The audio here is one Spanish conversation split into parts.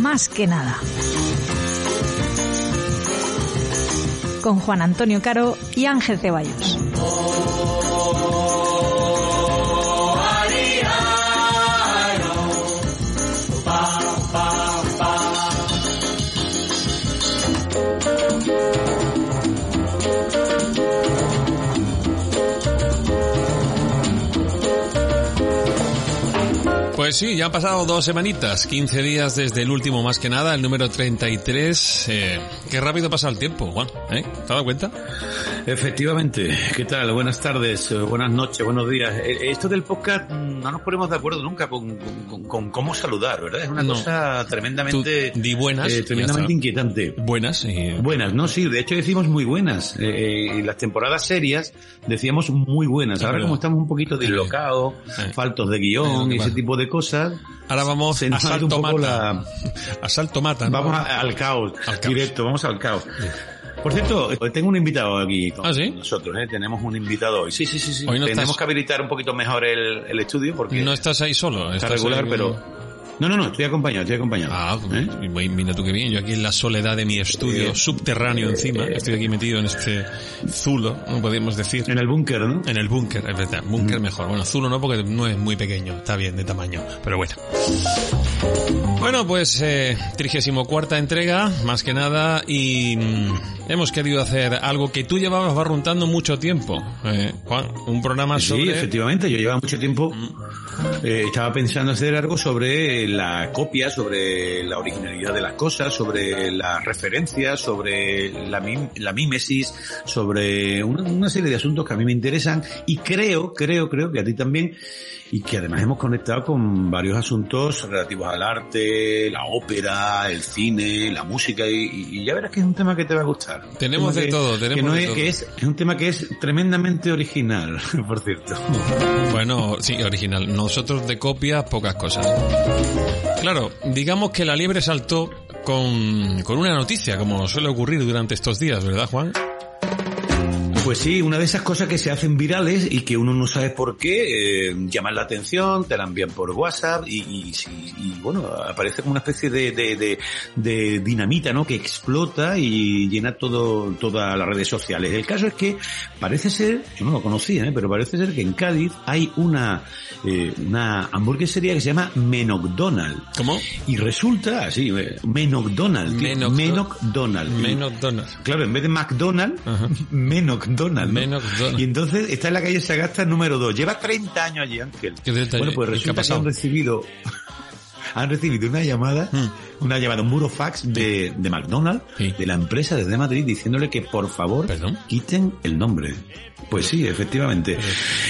Más que nada. Con Juan Antonio Caro y Ángel Ceballos. Pues sí, ya han pasado dos semanitas, 15 días desde el último más que nada, el número 33. Eh, qué rápido pasa el tiempo, Juan, ¿eh? ¿Te has dado cuenta? Efectivamente. ¿Qué tal? Buenas tardes, eh, buenas noches, buenos días. Eh, Esto del podcast mm, no nos ponemos de acuerdo nunca con, con- con cómo saludar, ¿verdad? Es una No. cosa tremendamente, Tú di buenas, eh, tremendamente inquietante. Buenas y... Buenas, no, sí, de hecho decimos muy buenas. Eh, eh, en las temporadas serias decíamos muy buenas. Ahora como estamos un poquito dislocados, Eh. faltos de Eh, guion y ese tipo de cosas, Ahora vamos a salto mata. la- A salto mata. ¿no? Vamos a- al caos, Al caos. directo, vamos al caos. Por cierto, hoy tengo un invitado aquí con ¿Ah, sí? nosotros, ¿eh? tenemos un invitado hoy. Sí, sí, sí, sí. Hoy no Tenemos estás- que habilitar un poquito mejor el, el estudio porque No estás ahí solo. está estás regular, ahí- pero... No, no, no, estoy acompañado, estoy acompañado. Ah, ¿Eh? y mira tú qué bien. Yo aquí en la soledad de mi estudio Eh, subterráneo encima. Estoy aquí metido en este zulo, no podemos decir. En el búnker, ¿no? En el búnker, es verdad. Búnker mejor. Bueno, Zulo no, porque no es muy pequeño. Está bien de tamaño. Pero bueno. Bueno, pues eh, 34 entrega, más que nada, y mm, hemos querido hacer algo que tú llevabas barruntando mucho tiempo, eh, Juan, un programa Sí, sobre... efectivamente, yo llevaba mucho tiempo, eh, estaba pensando hacer algo sobre la copia, sobre la originalidad de las cosas, sobre las referencias, sobre la, mim- la mímesis, sobre una, una serie de asuntos que a mí me interesan y creo, creo, creo que a ti también y que además hemos conectado con varios asuntos relativos al arte, la ópera, el cine, la música y, y ya verás que es un tema que te va a gustar. Tenemos de que- todo, que tenemos no de es, todo. que es, es un tema que es tremendamente original, por cierto. Bueno, sí, original. Nosotros de copias, pocas cosas. Claro, digamos que la liebre saltó con, con una noticia, como suele ocurrir durante estos días, ¿verdad, Juan? Pues sí, una de esas cosas que se hacen virales y que uno no sabe por qué, eh, llaman la atención, te la envían por WhatsApp y, y, bueno, aparece como una especie de- de dinamita, ¿no? Que explota y llena todo, todas las redes sociales. El caso es que parece ser, yo no lo conocía, ¿eh? pero parece ser que en Cádiz hay una, eh, una hamburguesería que se llama Menocdonald. ¿Cómo? Y resulta, así, eh, Menocdonald. tío, Menocdo- Menocdonald. McDonald's. Claro, en vez de McDonald's, Ajá. McDonald's. ¿no? Y entonces está en la calle Sagasta número 2. Lleva 30 años allí, Ángel. Bueno, pues ¿Qué ha resulta que han recibido, han recibido una llamada, Hmm. una llamada, un burofax de, de McDonald's, Sí. de la empresa desde Madrid, diciéndole que por favor ¿Perdón? quiten el nombre. Pues sí, efectivamente.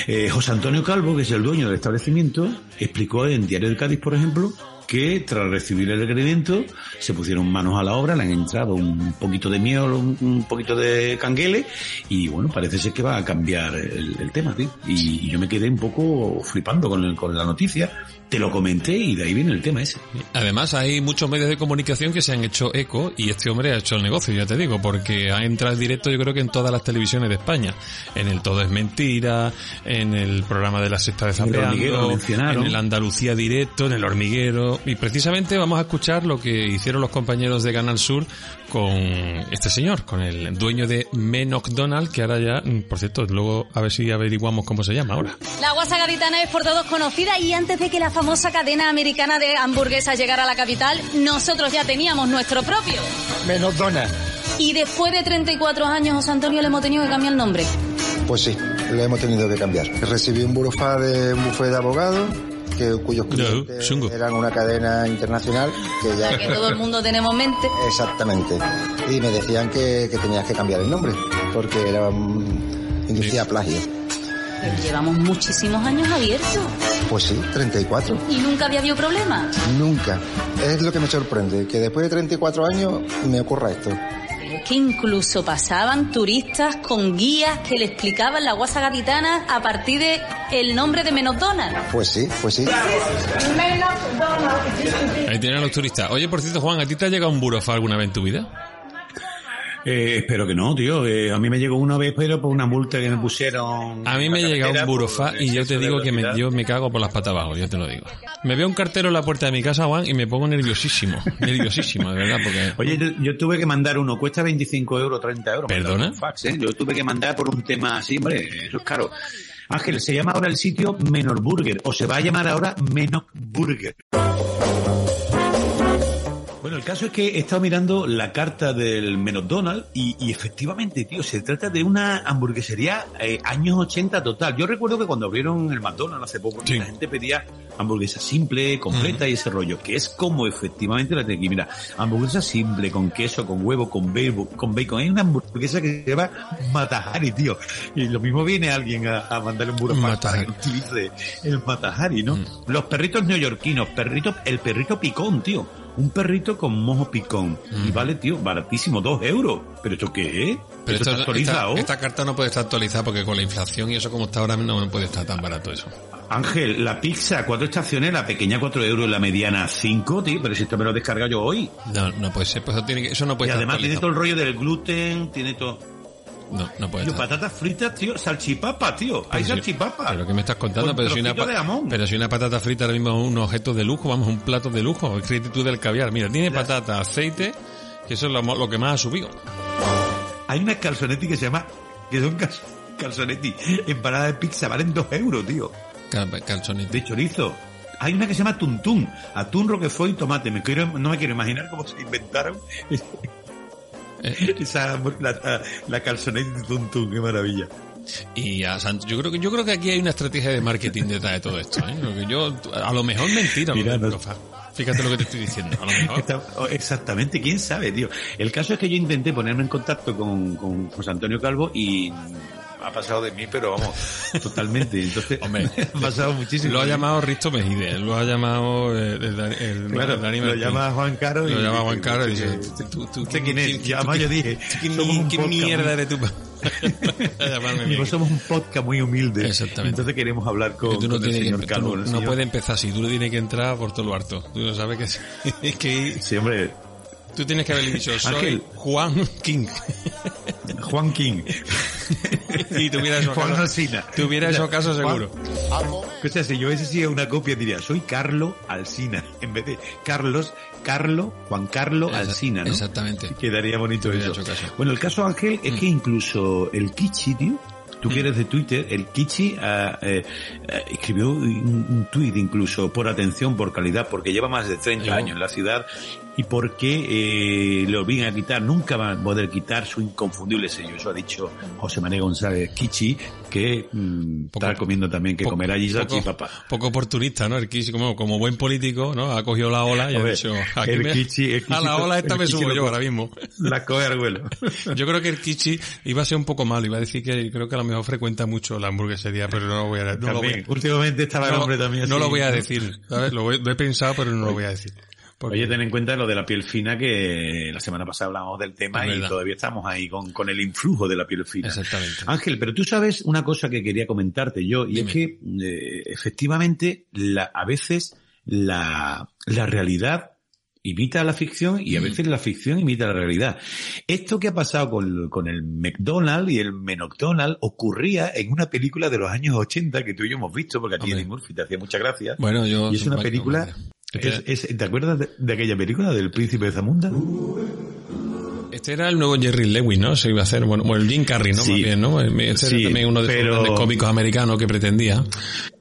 Eh, José Antonio Calvo, que es el dueño del establecimiento, explicó en Diario de Cádiz, por ejemplo, que tras recibir el requerimiento se pusieron manos a la obra, le han entrado un poquito de miel, un, poquito de canguele y bueno, parece ser que va a cambiar el, el tema, tío. Y, y yo me quedé un poco flipando con, el- con la noticia, te lo comenté y de ahí viene el tema ese. Además, hay muchos medios de comunicación que se han hecho eco y este hombre ha hecho el negocio, ya te digo, porque ha entrado en directo yo creo que en todas las televisiones de España. En el Todo es Mentira, en el programa de la Sexta de Zapeando, en el Andalucía Directo, en el Hormiguero. Y precisamente vamos a escuchar lo que hicieron los compañeros de Canal Sur con este señor, con el dueño de McDonald, que ahora ya, mm, por cierto, luego a ver si averiguamos cómo se llama ahora. La guasa gaditana es por todos conocida y antes de que la famosa cadena americana de hamburguesas llegara a la capital, nosotros ya teníamos nuestro propio. Menos dona. Y después de 34 años, José Antonio le hemos tenido que cambiar el nombre. Pues sí, lo hemos tenido que cambiar. Recibí un burofax de un bufete de abogados que, cuyos clientes eran una cadena internacional que ya... Que todo el mundo tenemos mente. Exactamente. Y me decían que, que tenías que cambiar el nombre porque era inducía plagio. Pero llevamos muchísimos años abiertos. Pues sí, 34. ¿Y nunca había habido problema? Nunca. Es lo que me sorprende, que después de 34 años me ocurra esto. Que incluso pasaban turistas con guías que le explicaban la guasa gaditana a partir de el nombre de Menodona. Pues sí, pues sí. Ahí tienen los turistas. Oye, por cierto, Juan, ¿a ti te ha llegado un burofax alguna vez en tu vida? Eh, espero que no, tío. Eh, a mí me llegó una vez, pero por una multa que me pusieron. A mí me llega un burofax por y yo te digo que me, yo me cago por las patas abajo, yo te lo digo. Me veo un cartero en la puerta de mi casa, Juan, y me pongo nerviosísimo. nerviosísimo, de verdad, porque... Oye, yo, yo tuve que mandar uno, cuesta 25 euros, 30 euros. ¿Perdona? fax, ¿eh? Yo tuve que mandar por un tema así, hombre, eso es caro. Ángel, se llama ahora el sitio Menor Burger, o se va a llamar ahora Menor Burger. El caso es que he estado mirando la carta del McDonald's y, y efectivamente, tío, se trata de una hamburguesería eh, años 80 total. Yo recuerdo que cuando abrieron el McDonald's hace poco, Sí. la gente pedía hamburguesa simple, completa y ese rollo, que es como efectivamente la aquí. Mira, hamburguesa simple, con queso, con huevo, con bacon, con bacon. Hay una hamburguesa que se llama Matahari, tío. Y lo mismo viene alguien a, a mandarle un burofax para que utilice el Matahari, ¿no? Mm. Los perritos neoyorquinos, perrito, el perrito picón, tío. Un perrito con mojo picón. Mm. Y vale, tío, baratísimo, dos euros. ¿Pero esto qué es? Pero ¿Esto está actualizado? esta, esta carta no puede estar actualizada porque con la inflación y eso como está ahora no puede estar tan barato eso. Ángel, la pizza, cuatro estaciones, la pequeña cuatro euros, la mediana cinco, tío. Pero si esto me lo he descargado yo hoy. No, no puede ser, pues eso, tiene que- eso no puede y estar además tiene todo el rollo del gluten, tiene todo. No, no puede Tío, estar. patatas fritas, tío, salchipapa, tío. Hay si- salchipapa. Pero que me estás contando, Con pero si, una, pero si una patata frita ahora mismo es un objeto de lujo, vamos, un plato de lujo, es tú del caviar. Mira, tiene patata, aceite, que eso es lo, lo que más ha subido. Hay unas calzonetti que se llama, que son cal- calzonetti empanada de pizza, valen dos euros, tío. Cal- Calzonete. de chorizo. Hay una que se llama tuntún, atún, roquefort y tomate. Me quiero, no me quiero imaginar cómo se inventaron esa la, la, calzoneta de tuntún, qué maravilla. Y a San- yo creo que yo creo que aquí hay una estrategia de marketing detrás de todo esto. ¿eh? Yo, a lo mejor mentira. Mira, lo no- Fíjate lo que te estoy diciendo. A lo mejor. Oh, exactamente, quién sabe, tío. El caso es que yo intenté ponerme en contacto con, con José Antonio Calvo y ha pasado de mí, pero vamos, totalmente. Entonces, Hombre, ha pasado muchísimo. Lo ha llamado Risto Mejide, lo ha llamado eh, el, el, el- Claro, el Dani lo llama Juan Caro y Lo llama Juan Caro y dice, tú, tú, ¿Usted quién es? Y además tú- yo dije, ¿qué, mierda eres tú? Nosotros somos un podcast muy humilde. Exactamente. Entonces queremos hablar con, tú no, con el señor que, Calvo. tú no, no puedes empezar así, tú tienes que entrar por todo lo harto. Tú no sabes que es, es que Sí, hombre, tú tienes que haberle dicho, soy Ángel. Juan King. Juan King. y tuviera esos casos, tuviera esos casos seguro. O sea, si yo hubiese sido una copia, diría, soy Carlo Alsina. En vez de Carlos, Carlo, Juan Carlo Alsina, ¿no? Exactamente. Quedaría bonito eso. Mm. Bueno, el caso, Ángel, es que incluso el Kichi, tío, tú que eres de Twitter, el Kichi ah, eh, eh, escribió un, un tuit incluso por atención, por calidad, porque lleva más de 30 Yo. años en la ciudad y porque eh, le obligan a quitar, nunca va a poder quitar su inconfundible sello. Eso ha dicho José María González Kichi, que mm, Poco- está comiendo también que poco- comer allí poco, salchipapa. poco oportunista, ¿no? El Kichi, como, como buen político, ¿no? Ha cogido la ola y ha dicho, aquí el me- Kichi- el a la Kichi- ola esta me Kichi subo lo yo ahora mismo. La coge al vuelo. Yo creo que el Kichi iba a ser un poco malo, iba a decir que creo que a lo mejor frecuenta mucho la hamburguesería, pero no lo voy a, no lo voy. Últimamente estaba el hombre también no así. lo voy a decir, ¿sabes? Lo, voy- lo he pensado, pero no lo voy a decir. Porque- Oye, ten en cuenta lo de la piel fina que la semana pasada hablamos del tema y todavía estamos ahí con, con el influjo de la piel fina. Exactamente. Ángel, pero tú sabes una cosa que quería comentarte yo y Dime. es que eh, efectivamente la, a veces la, la realidad imita a la ficción y a Mm. veces la ficción imita a la realidad. Esto que ha pasado con, con el McDonald's y el McDonald's ocurría en una película de los años 80 que tú y yo hemos visto porque a ti Hombre. Eddie Murphy te hacía mucha gracia. Bueno, yo... Y es una película. Hombre. es- es- ¿Te acuerdas de, de aquella película del príncipe de Zamunda? Este era el nuevo Jerry Lewis, ¿no? Se iba a hacer, bueno, el Jim Carrey, ¿no? Sí. Más bien, ¿no? Este Sí, era también uno de pero- los grandes cómicos americanos que pretendía.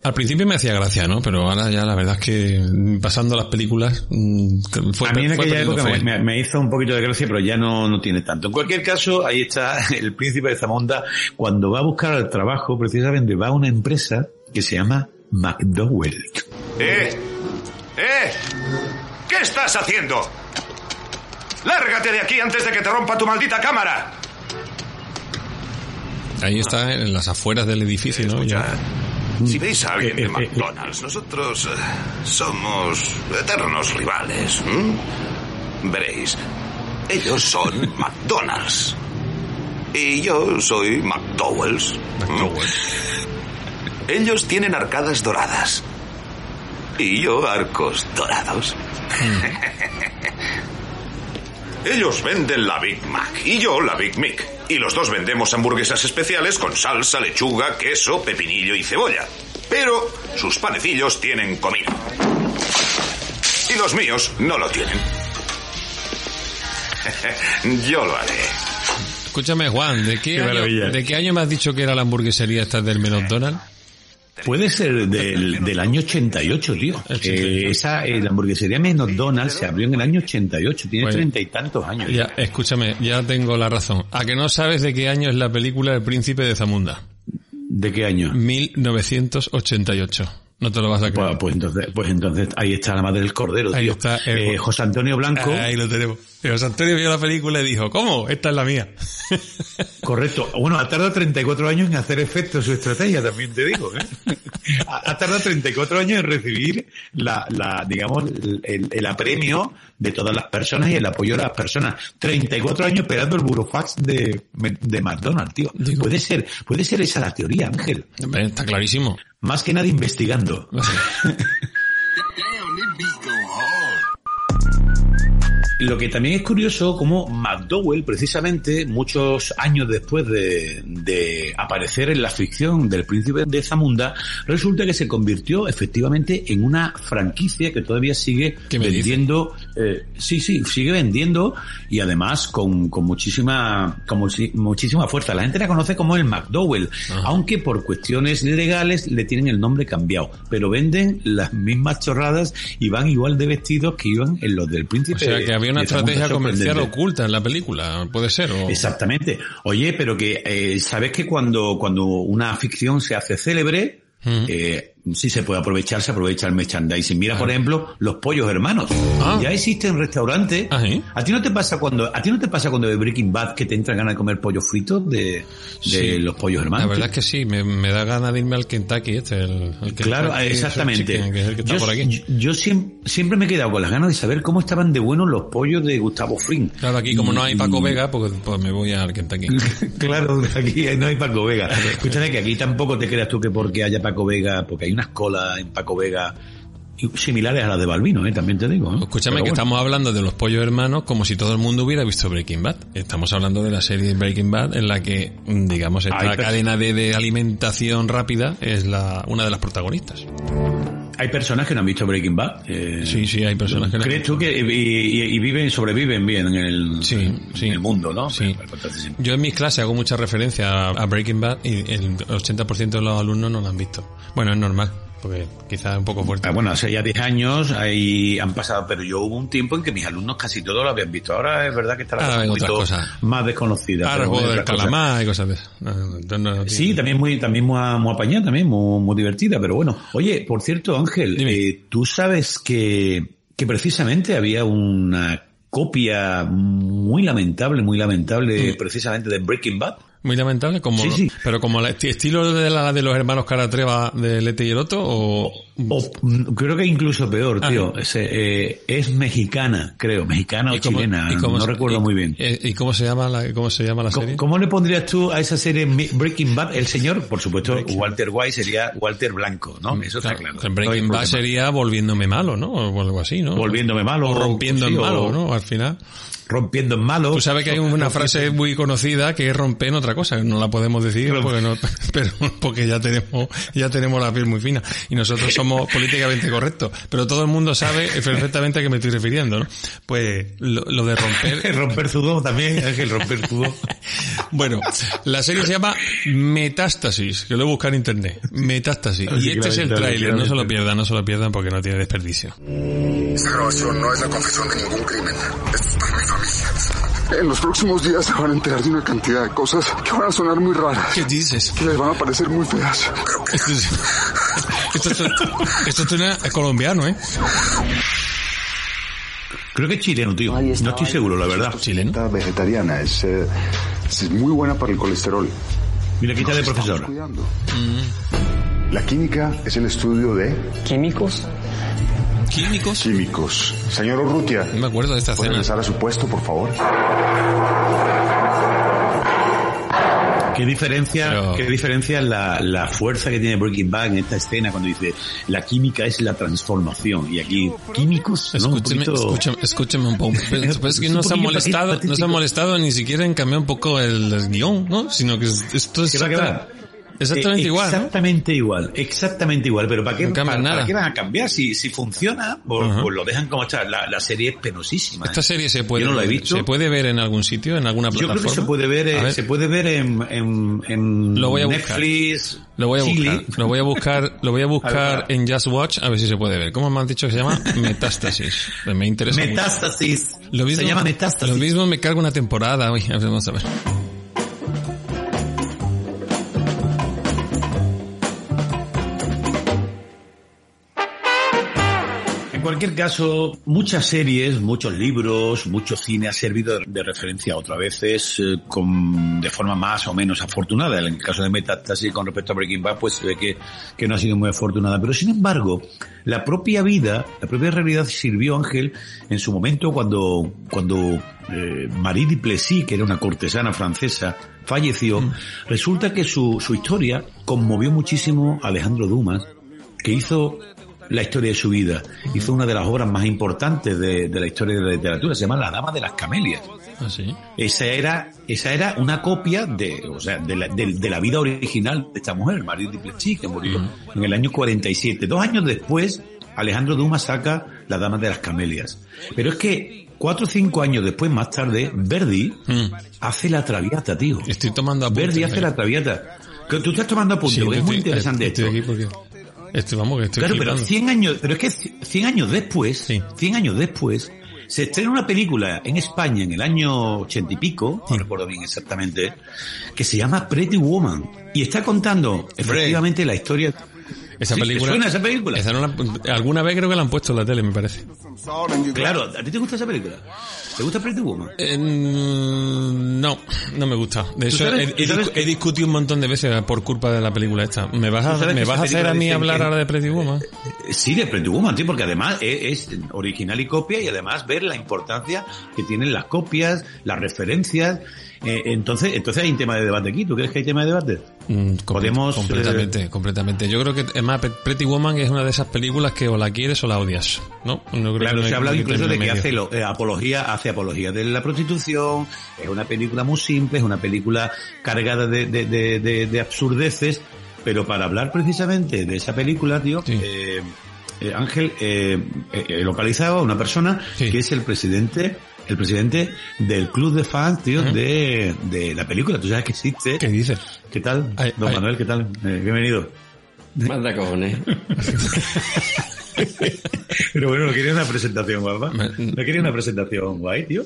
Al principio me hacía gracia, ¿no? Pero ahora ya la verdad es que mm, pasando las películas mm, fue, a mí en fue aquella época me, hizo un poquito de gracia, pero ya no, no tiene tanto. En cualquier caso, ahí está el príncipe de Zamunda cuando va a buscar el trabajo, precisamente va a una empresa que se llama McDowell. ¡Eh! ¿Qué estás haciendo? ¡Lárgate de aquí antes de que te rompa tu maldita cámara! Ahí está en las afueras del edificio, ¿no? Ya. Si veis a alguien Eh, de eh, eh, McDonald's, nosotros eh, somos eternos rivales. Veréis, ellos son McDonald's. Y yo soy McDowell's. ¿m? Ellos tienen arcadas doradas. Y yo arcos dorados. Ellos venden la Big Mac y yo la Big Mick. Y los dos vendemos hamburguesas especiales con salsa, lechuga, queso, pepinillo y cebolla. Pero sus panecillos tienen comino. Y los míos no lo tienen. yo lo haré. Escúchame, Juan, ¿de qué, Qué año, maravilla. ¿de qué año me has dicho que era la hamburguesería esta del McDonald's? Puede ser del, del año 88, tío. Eh, esa, eh, la hamburguesería McDonald's se abrió en el año 88, tiene Bueno. treinta y tantos años. Ya, escúchame, ya tengo la razón. ¿A que no sabes de qué año es la película El Príncipe de Zamunda? ¿De qué año? 1988. No te lo vas a creer. Pues, pues entonces, pues entonces ahí está la madre del cordero, Ahí tío. está, eh, Eh, José Antonio Blanco, Ahí lo tenemos. Y José Antonio vio la película y dijo, ¿cómo? Esta es la mía. correcto. Bueno, ha tardado 34 años en hacer efecto su estrategia, también te digo. ¿eh? ha, ha tardado 34 años en recibir la, la digamos, el, apremio de todas las personas y el apoyo de las personas. 34 años esperando el burofax de, de McDonald's, tío. Digo- Puede ser, puede ser esa la teoría, Ángel. Está clarísimo. Más que nada investigando. Lo que también es curioso, como McDowell, precisamente, muchos años después de, de aparecer en la ficción del príncipe de Zamunda, resulta que se convirtió efectivamente en una franquicia que todavía sigue vendiendo, eh, sí, sí, sigue vendiendo y además con, con muchísima, con muchísima fuerza. La gente la conoce como el McDowell, aunque por cuestiones legales le tienen el nombre cambiado, pero venden las mismas chorradas y van igual de vestidos que iban en los del príncipe. O sea, que había una estrategia comercial oculta en la película. Puede ser. O... Exactamente. Oye, pero que eh, sabes que cuando cuando una ficción se hace célebre, eh, sí se puede aprovechar, se aprovecha el merchandising. Mira, por ejemplo, los pollos hermanos. Ah. Ya existen restaurantes. Ah, ¿sí? ¿A ti no te pasa cuando a ti no te pasa cuando de Breaking Bad que te entra ganas de comer pollos fritos de, de Sí. los pollos La hermanos? verdad es que sí, me, me da ganas de irme al Kentucky este, el, el Claro, Kentucky exactamente. Fried Chicken, que es el que está yo, por aquí. yo- yo siem- siempre me he quedado con las ganas de saber cómo estaban de buenos los pollos de Gustavo Fring. Claro, aquí como no hay Paco Vega, pues, pues me voy al Kentucky. claro, aquí no hay Paco Vega. Escúchame que aquí tampoco te creas tú que porque haya Paco Vega, porque hay unas colas en Paco Vega similares a las de Balbino, ¿eh? también te digo. ¿eh? Escúchame que estamos hablando de los pollos hermanos como si todo el mundo hubiera visto Breaking Bad. Estamos hablando de la serie Breaking Bad en la que, mm, digamos, esta cadena de, de alimentación rápida es la una de las protagonistas. Hay personas que no han visto Breaking Bad. eh, Sí, sí, hay personas que no. ¿Crees tú que y, y- y viven, sobreviven bien en el, Sí, en sí. el mundo, no? Sí. Yo en mis clases hago mucha referencia a, a Breaking Bad y el 80% de los alumnos no lo han visto. Bueno, es normal, porque quizás es un poco fuerte. Ah, bueno, hace ya 10 años ahí han pasado, pero yo hubo un tiempo en que mis alumnos casi todos lo habían visto. Ahora es verdad que está la ven un poquito más desconocida. Ahora juego del calamar y cosas de esas. No, no, no, no, Sí, también muy, también muy, muy apañada, también muy, muy divertida, pero bueno. Oye, por cierto, Ángel, eh, tú sabes que, que precisamente había una copia muy lamentable, muy lamentable, Mm. precisamente de Breaking Bad. Muy lamentable, como, Sí, sí. pero como el estilo de la de los hermanos Caratreva de Lete y Eroto o... O, mm, creo que incluso peor, Ah, tío. Es, eh, es mexicana, creo, mexicana o ¿Y cómo- chilena, cómo no se- recuerdo y- muy bien. eh, ¿Y cómo se llama la, cómo se llama la ¿Cómo, serie? cómo le pondrías tú a esa serie Breaking Bad? El señor, por supuesto, Walter White sería Walter Blanco, ¿no? Eso está claro. No Breaking Bad sería volviéndome malo, ¿no? O algo así, ¿no? Volviéndome malo. O rompiendo sí, o malo, ¿no? Al final. Rompiendo en malo. Tú sabes que hay una frase muy conocida que es romper en otra cosa, no la podemos decir porque no, pero porque ya tenemos, ya tenemos la piel muy fina y nosotros somos políticamente correctos. Pero todo el mundo sabe perfectamente a qué me estoy refiriendo, ¿no? Pues lo, lo de romper, romper sudor también, Ángel, romper sudor. Bueno, la serie se llama Metástasis, que lo he buscado en internet. Metástasis. Y este es el tráiler, no se lo pierdan, no se lo pierdan porque no tiene desperdicio. Esta grabación no es la confesión de ningún crimen. Esto es para mi familia. En los próximos días se van a enterar de una cantidad de cosas que van a sonar muy raras. ¿Qué dices? Que les van a parecer muy feas. Esto, es- esto, esto, esto suena colombiano, ¿eh? Creo que es chileno, tío. No estoy seguro, la verdad. Chileno. Vegetariana es, eh, es muy buena para el colesterol. Mira, quita de Nos estamos profesor. La química es el estudio de químicos. ¿Químicos? Químicos. Señor Urrutia. No me acuerdo de esta ¿Puede escena. regresar a su puesto, por favor? ¿Qué diferencia, Pero- qué diferencia la, la fuerza que tiene Breaking Bad en esta escena cuando dice la química es la transformación y aquí químicos, ¿no? Un poquito- escúcheme, escúcheme un poco. Pero es que no se han poquito molestado, patético. no se han molestado ni siquiera en cambiar un poco el, el guion, ¿no? Sino que es- esto es Exactamente Eh, igual. ¿no? Exactamente igual, exactamente igual. Pero ¿para qué, No cambian para, nada. para qué van a cambiar? Si, si funciona, pues, pues lo dejan como está. La, la serie es penosísima. Esta ¿eh? serie se puede, Yo no la he visto. se puede ver en algún sitio, en alguna Yo plataforma. creo que se puede ver, eh, ver, se puede ver en, en, en Lo voy a buscar. Netflix, Lo voy a Chile. buscar, lo voy a buscar, lo voy a buscar en Just Watch a ver si se puede ver. ¿Cómo me han dicho que se llama? Metástasis. Me interesa mucho. Metástasis. Lo mismo, se llama Metástasis. Lo mismo me cargo una temporada. Uy, vamos a ver. Cualquier caso, muchas series, muchos libros, mucho cine ha servido de, referencia otras veces eh, con, de forma más o menos afortunada. En el caso de Metástasis con respecto a Breaking Bad, pues se ve que, que no ha sido muy afortunada. Pero sin embargo, la propia vida, la propia realidad sirvió Ángel en su momento cuando, cuando eh, Marie Duplessis, que era una cortesana francesa, falleció. Resulta que su, su historia conmovió muchísimo a Alejandro Dumas, que hizo la historia de su vida. Hizo una de las obras más importantes de, de la historia de la literatura, se llama La Dama de las Camelias. ¿Ah, sí? Esa era, esa era una copia de, o sea, de la, de- de la vida original de esta mujer, Marie Duplessis, que murió en el año 47. Dos años después, Alejandro Dumas saca La Dama de las Camelias. Pero es que cuatro o cinco años después, más tarde, Verdi Mm. hace La Traviata, tío. Estoy tomando apuntes. Verdi hace ahí. La Traviata. Que Tú estás tomando apuntes, Sí, es muy estoy- interesante estoy esto. aquí porque... Estoy, vamos, que estoy Claro, pero flipando. 100 años, pero es que 100 años después, Sí. 100 años después, se estrena una película en España en el año 80 y pico, no recuerdo bien exactamente, que se llama Pretty Woman. Y está contando efectivamente la historia. Esa ¿Sí? ¿Te película... suena esa película? esa no la- alguna vez creo que la han puesto en la tele, me parece. Claro, ¿a ti te gusta esa película? ¿Te gusta Pretty Woman? Eh, mm, no, no me gusta. De hecho, sabes- he, que- discutido un montón de veces por culpa de la película esta. ¿Me vas a, me que vas a hacer a mí hablar que- ahora de Pretty Woman? Sí, de Pretty Woman, tío, porque además es, es original y copia y además ver la importancia que tienen las copias, las referencias. Eh, entonces, entonces hay un tema de debate aquí. ¿Tú crees que hay tema de debate? Mm, Podemos, eh, completamente, completamente. Yo creo que además Pretty Woman es una de esas películas que o la quieres o la odias, ¿no? No creo Claro, no se ha hablado incluso de que medio. hace lo- eh, apología, hace apología de la prostitución, es una película muy simple, es una película cargada de, de, de, de- de absurdeces, pero para hablar precisamente de esa película, tío, Sí. eh, eh, Ángel eh, eh, he localizado a una persona Sí. que es el presidente el presidente del club de fans, tío, de, de la película. Tú sabes que existe. ¿Qué dices? ¿Qué tal? Ay, Don ay. Manuel, ¿qué tal? Eh, bienvenido. Manda cojones. Pero bueno, no quería una presentación guapa. No quería una presentación guay, tío.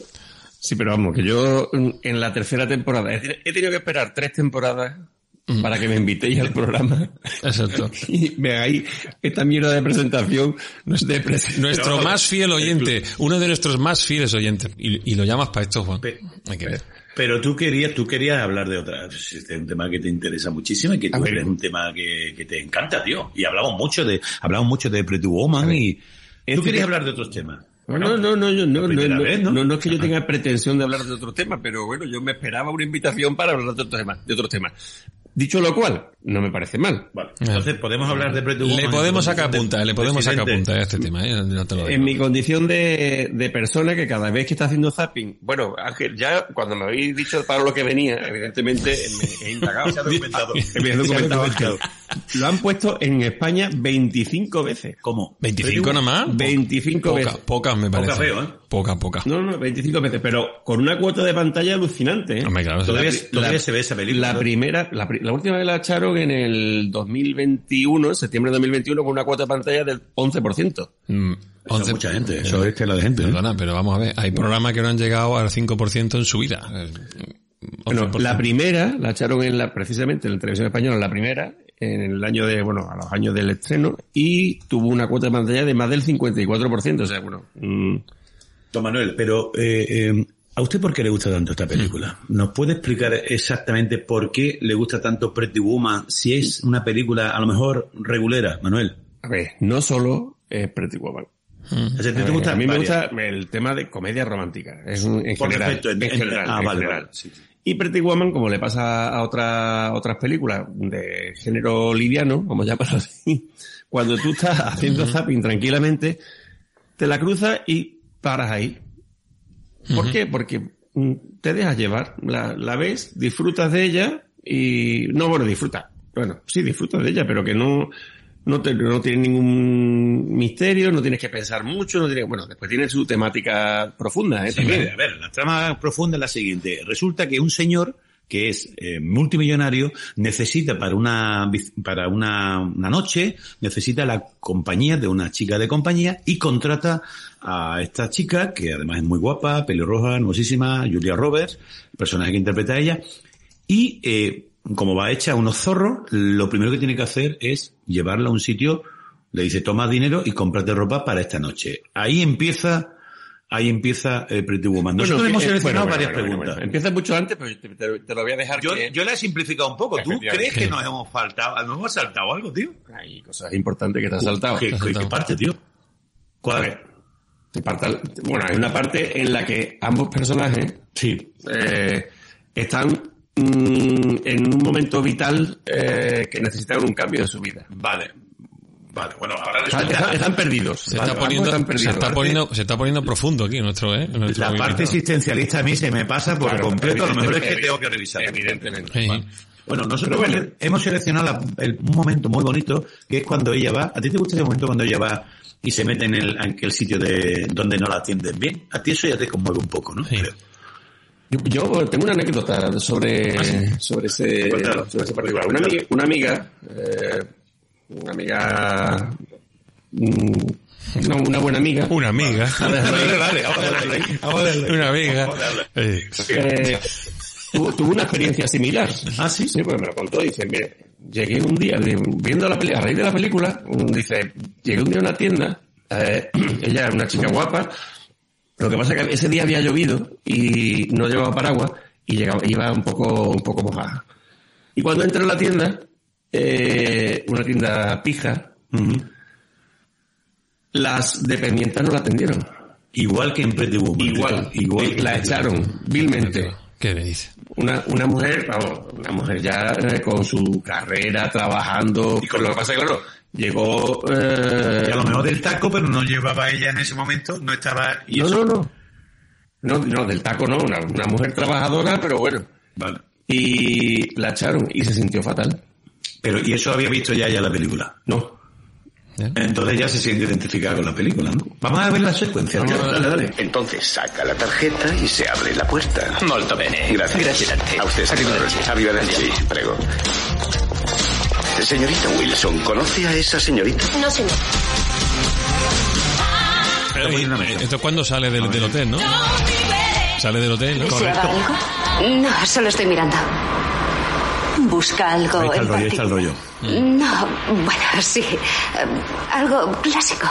Sí, pero vamos, que yo mm, en la tercera temporada he, he tenido que esperar tres temporadas para que me invitéis al programa Exacto. y me hagáis esta mierda de presentación de pres- Nuestro No, más fiel oyente, uno de nuestros más fieles oyentes. Y, y lo llamas para esto, Juan. Hay que ver. Pero tú querías, tú querías hablar de otra, pues, este es un tema que te interesa muchísimo y que tú eres un tema que, que te encanta, tío. Y hablamos mucho de, hablamos mucho de Pretty Woman y tú Este querías que- hablar de otros temas. No, no, no, yo, no, no, no, vez, no, ¿no? no es que yo tenga pretensión de hablar de otro tema, pero bueno, yo me esperaba una invitación para hablar de otros temas, de otros temas. Dicho lo cual, no me parece mal. Vale, entonces podemos hablar de Pretty Woman. Le podemos sacar punta, le podemos sacar punta a este tema, ¿eh? No te lo digo. En mi condición de, de persona que cada vez que está haciendo zapping, bueno, Ángel, ya cuando me habéis dicho para lo que venía, evidentemente me he indagado. Se ha documentado. Me he Se ha documentado. Lo han puesto en España 25 veces. ¿Cómo? 25 nada más. 25 Poca, veces. Pocas me parece. feo, ¿eh? Poca, poca. No, no, 25 veces, pero con una cuota de pantalla alucinante. ¿eh? Hombre, claro, Todavía, La- todavía la- se ve esa película. La ¿no? primera, la, la última vez la echaron en el 2021, en septiembre de 2021, con una cuota de pantalla del 11%. Mm, Eso 11 es mucha gente, eso es tela de gente. ¿eh? Perdona, pero vamos a ver, hay programas que no han llegado al 5% en su vida. Eh, Bueno, 11%. la primera la echaron en la, precisamente en la televisión española, la primera, en el año de, bueno, a los años del estreno, y tuvo una cuota de pantalla de más del 54%, o sea, bueno, mm, Don Manuel, pero eh, eh, ¿A usted por qué le gusta tanto esta película? ¿Nos puede explicar exactamente por qué le gusta tanto Pretty Woman si es una película a lo mejor regulera, Manuel? A ver, no solo es Pretty Woman. O sea, ¿te- te A gusta a mí me gusta el tema de comedia romántica. Es un, en Por general. defecto, en- en en- general, ah, en vale, general. vale, sí, sí. Y Pretty Woman, como le pasa a otra, otras películas de género liviano, como llamarlo así, cuando tú estás haciendo zapping tranquilamente, te la cruzas y paras ahí. ¿Por qué? Porque mm, te dejas llevar, la, la ves, disfrutas de ella y... No, bueno, disfruta. Bueno, sí, disfrutas de ella, pero que no... No, te- no tiene ningún misterio, no tienes que pensar mucho, no tiene, bueno, después tiene su temática profunda, ¿eh? Sí, También. a ver, la trama profunda es la siguiente. Resulta que un señor que es eh, multimillonario necesita para una para una, una noche necesita la compañía de una chica de compañía y contrata a esta chica que además es muy guapa, pelirroja, hermosísima, Julia Roberts, el personaje que interpreta ella y eh, como va hecha a unos zorros, lo primero que tiene que hacer es llevarla a un sitio, le dice toma dinero y cómprate ropa para esta noche. Ahí empieza Ahí empieza eh, Pretty Woman. Nosotros Bueno, hemos que- seleccionado bueno, varias bueno, bueno, preguntas. bueno. Empieza mucho antes, pero te, te- te lo voy a dejar Yo, que... yo la he simplificado un poco. ¿Tú crees que nos hemos faltado, nos hemos saltado algo, tío? Hay cosas importantes que te has saltado. ¿Qué, qué- qué parte, tío? ¿Cuál? Parta- bueno, hay una parte en la que ambos personajes Sí. eh, están mm, en un momento vital eh, que necesitan un cambio de su vida. Vale. Vale, bueno, ahora Están, están- están perdidos. Se está, poniendo, están se, está poniendo, se está poniendo profundo aquí nuestro, ¿eh? Nuestro La parte existencialista a mí se me pasa por Claro, completo. A lo mejor es que tengo que revisar. Evidentemente. Sí. Bueno, nosotros hemos seleccionado la- el- un momento muy bonito que es cuando ella va. ¿A ti te gusta ese momento cuando ella va y se mete en el, en aquel sitio de donde no la atienden bien? A ti eso ya te conmueve un poco, ¿no? Sí. Creo. Yo, yo tengo una anécdota sobre, sobre ese, Cuéntalo. sobre ese particular. Una amiga, una amiga, eh, una amiga, mm, no, una buena amiga, Una amiga. Dale, dale, vamos a darle ahí, vamos a darle. Una amiga. Eh, tuvo, tuvo una experiencia similar. Ah, sí. Sí, pues me lo contó. Dice, mire, llegué un día, viendo la película, a raíz de la película, dice, llegué un día a una tienda, eh, ella era una chica guapa, lo que pasa es que ese día había llovido y no llevaba paraguas y llegaba, iba un poco, un poco mojada. Y cuando entré en la tienda, eh, una tienda pija, las dependientes no la atendieron. Igual que en Pretty Woman. Igual, igual. Eh, la echaron vilmente. ¿Qué me dice? Una, una mujer, vamos, una mujer ya con su carrera, trabajando, y con lo que pasa es que, claro, llegó... eh, Y a lo mejor del taco, pero no llevaba ella en ese momento, no estaba... Y no, eso- no, no. No, no, del taco no, una, una mujer trabajadora, pero bueno. Vale. Y la echaron y se sintió fatal. Pero, y eso había visto ya ella la película. No. Entonces ya se siente identificada con la película, ¿no? Vamos a ver la secuencia. Dale, dale. Entonces saca la tarjeta y se abre la puerta. Molto bene. Gracias. A te. A usted, Arrivederci. Arrivederci. Prego. Señorita Wilson, ¿conoce a esa señorita? No, señor. Esto es cuando sale del, del hotel, ¿no? Sale del hotel, ¿no? No, solo estoy mirando. Busca algo Ahí está el en rollo, ahí está el rollo. No, bueno, sí. eh, Algo clásico.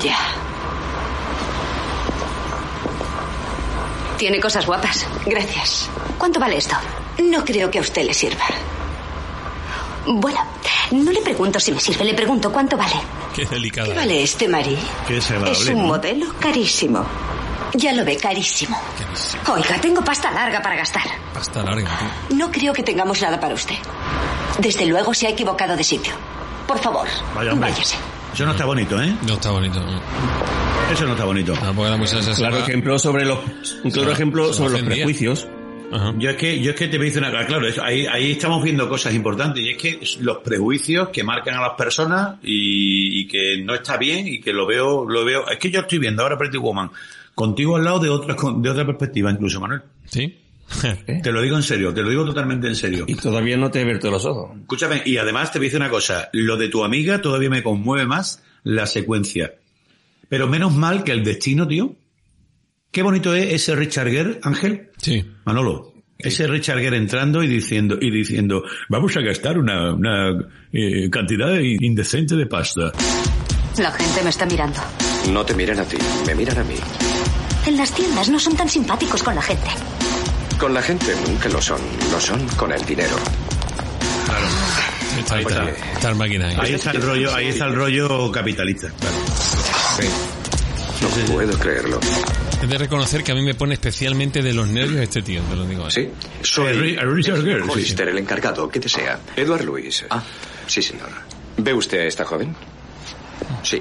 Ya. Tiene cosas guapas. Gracias. ¿Cuánto vale esto? No creo que a usted le sirva. Bueno, no le pregunto si me sirve, le pregunto cuánto vale. Qué delicada. ¿Qué vale este, Mari? Qué desagradable, Es un ¿no? modelo carísimo. Ya lo ve, carísimo. Oiga, tengo pasta larga para gastar. Pasta larga, tío. No creo que tengamos nada para usted. Desde luego se ha equivocado de sitio. Por favor, Vaya, váyase. Eso no está bonito, ¿eh? No está bonito. ¿no? Eso no está bonito. Tampoco era muy sensacional. Claro ejemplo sobre los, un claro ejemplo sobre los prejuicios. Ajá. Yo es que, yo es que te voy a decir una cosa, claro, eso, ahí, ahí estamos viendo cosas importantes y es que los prejuicios que marcan a las personas y, y que no está bien y que lo veo, lo veo, es que yo estoy viendo ahora Pretty Woman contigo al lado de otra, de otra perspectiva incluso, Manuel. ¿Sí? Te lo digo en serio, te lo digo totalmente en serio. Y todavía no te he abierto los ojos. Escúchame, y además te voy a decir una cosa, lo de tu amiga todavía me conmueve más la secuencia. Pero menos mal que el destino, tío. Qué bonito es ese Richard Gere, Ángel. Sí. Manolo, ese Richard Gere entrando y diciendo, y diciendo, vamos a gastar una, una eh, cantidad indecente de pasta. La gente me está mirando. No te miran a ti, me miran a mí. En las tiendas no son tan simpáticos con la gente. Con la gente nunca lo son, lo son con el dinero. Está, ahí está, está el máquina ahí. Ahí está el rollo, ahí está el rollo capitalista. Claro. No puedo creerlo. He de reconocer que a mí me pone especialmente de los nervios este tío, te lo digo. ¿eh? Sí, soy Eh, Richard Gere, sí. Hollister, el encargado. ¿Qué desea? Edward Luis. Ah, sí, señor. ¿Ve usted a esta joven? Sí.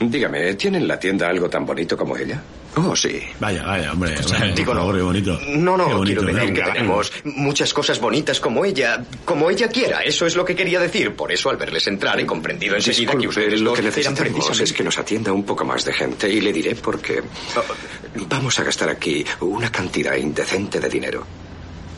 Dígame, ¿tiene en la tienda algo tan bonito como ella? Oh, sí. Vaya, vaya, hombre. digo, favor, qué bonito. No, no, Qué bonito, quiero decir ¿no? que tenemos muchas cosas bonitas como ella, como ella quiera. Eso es lo que quería decir. Por eso, al verles entrar, he comprendido enseguida que Disculpe, ustedes lo que necesitamos es que nos atienda un poco más de gente y le diré por qué. Vamos a gastar aquí una cantidad indecente de dinero.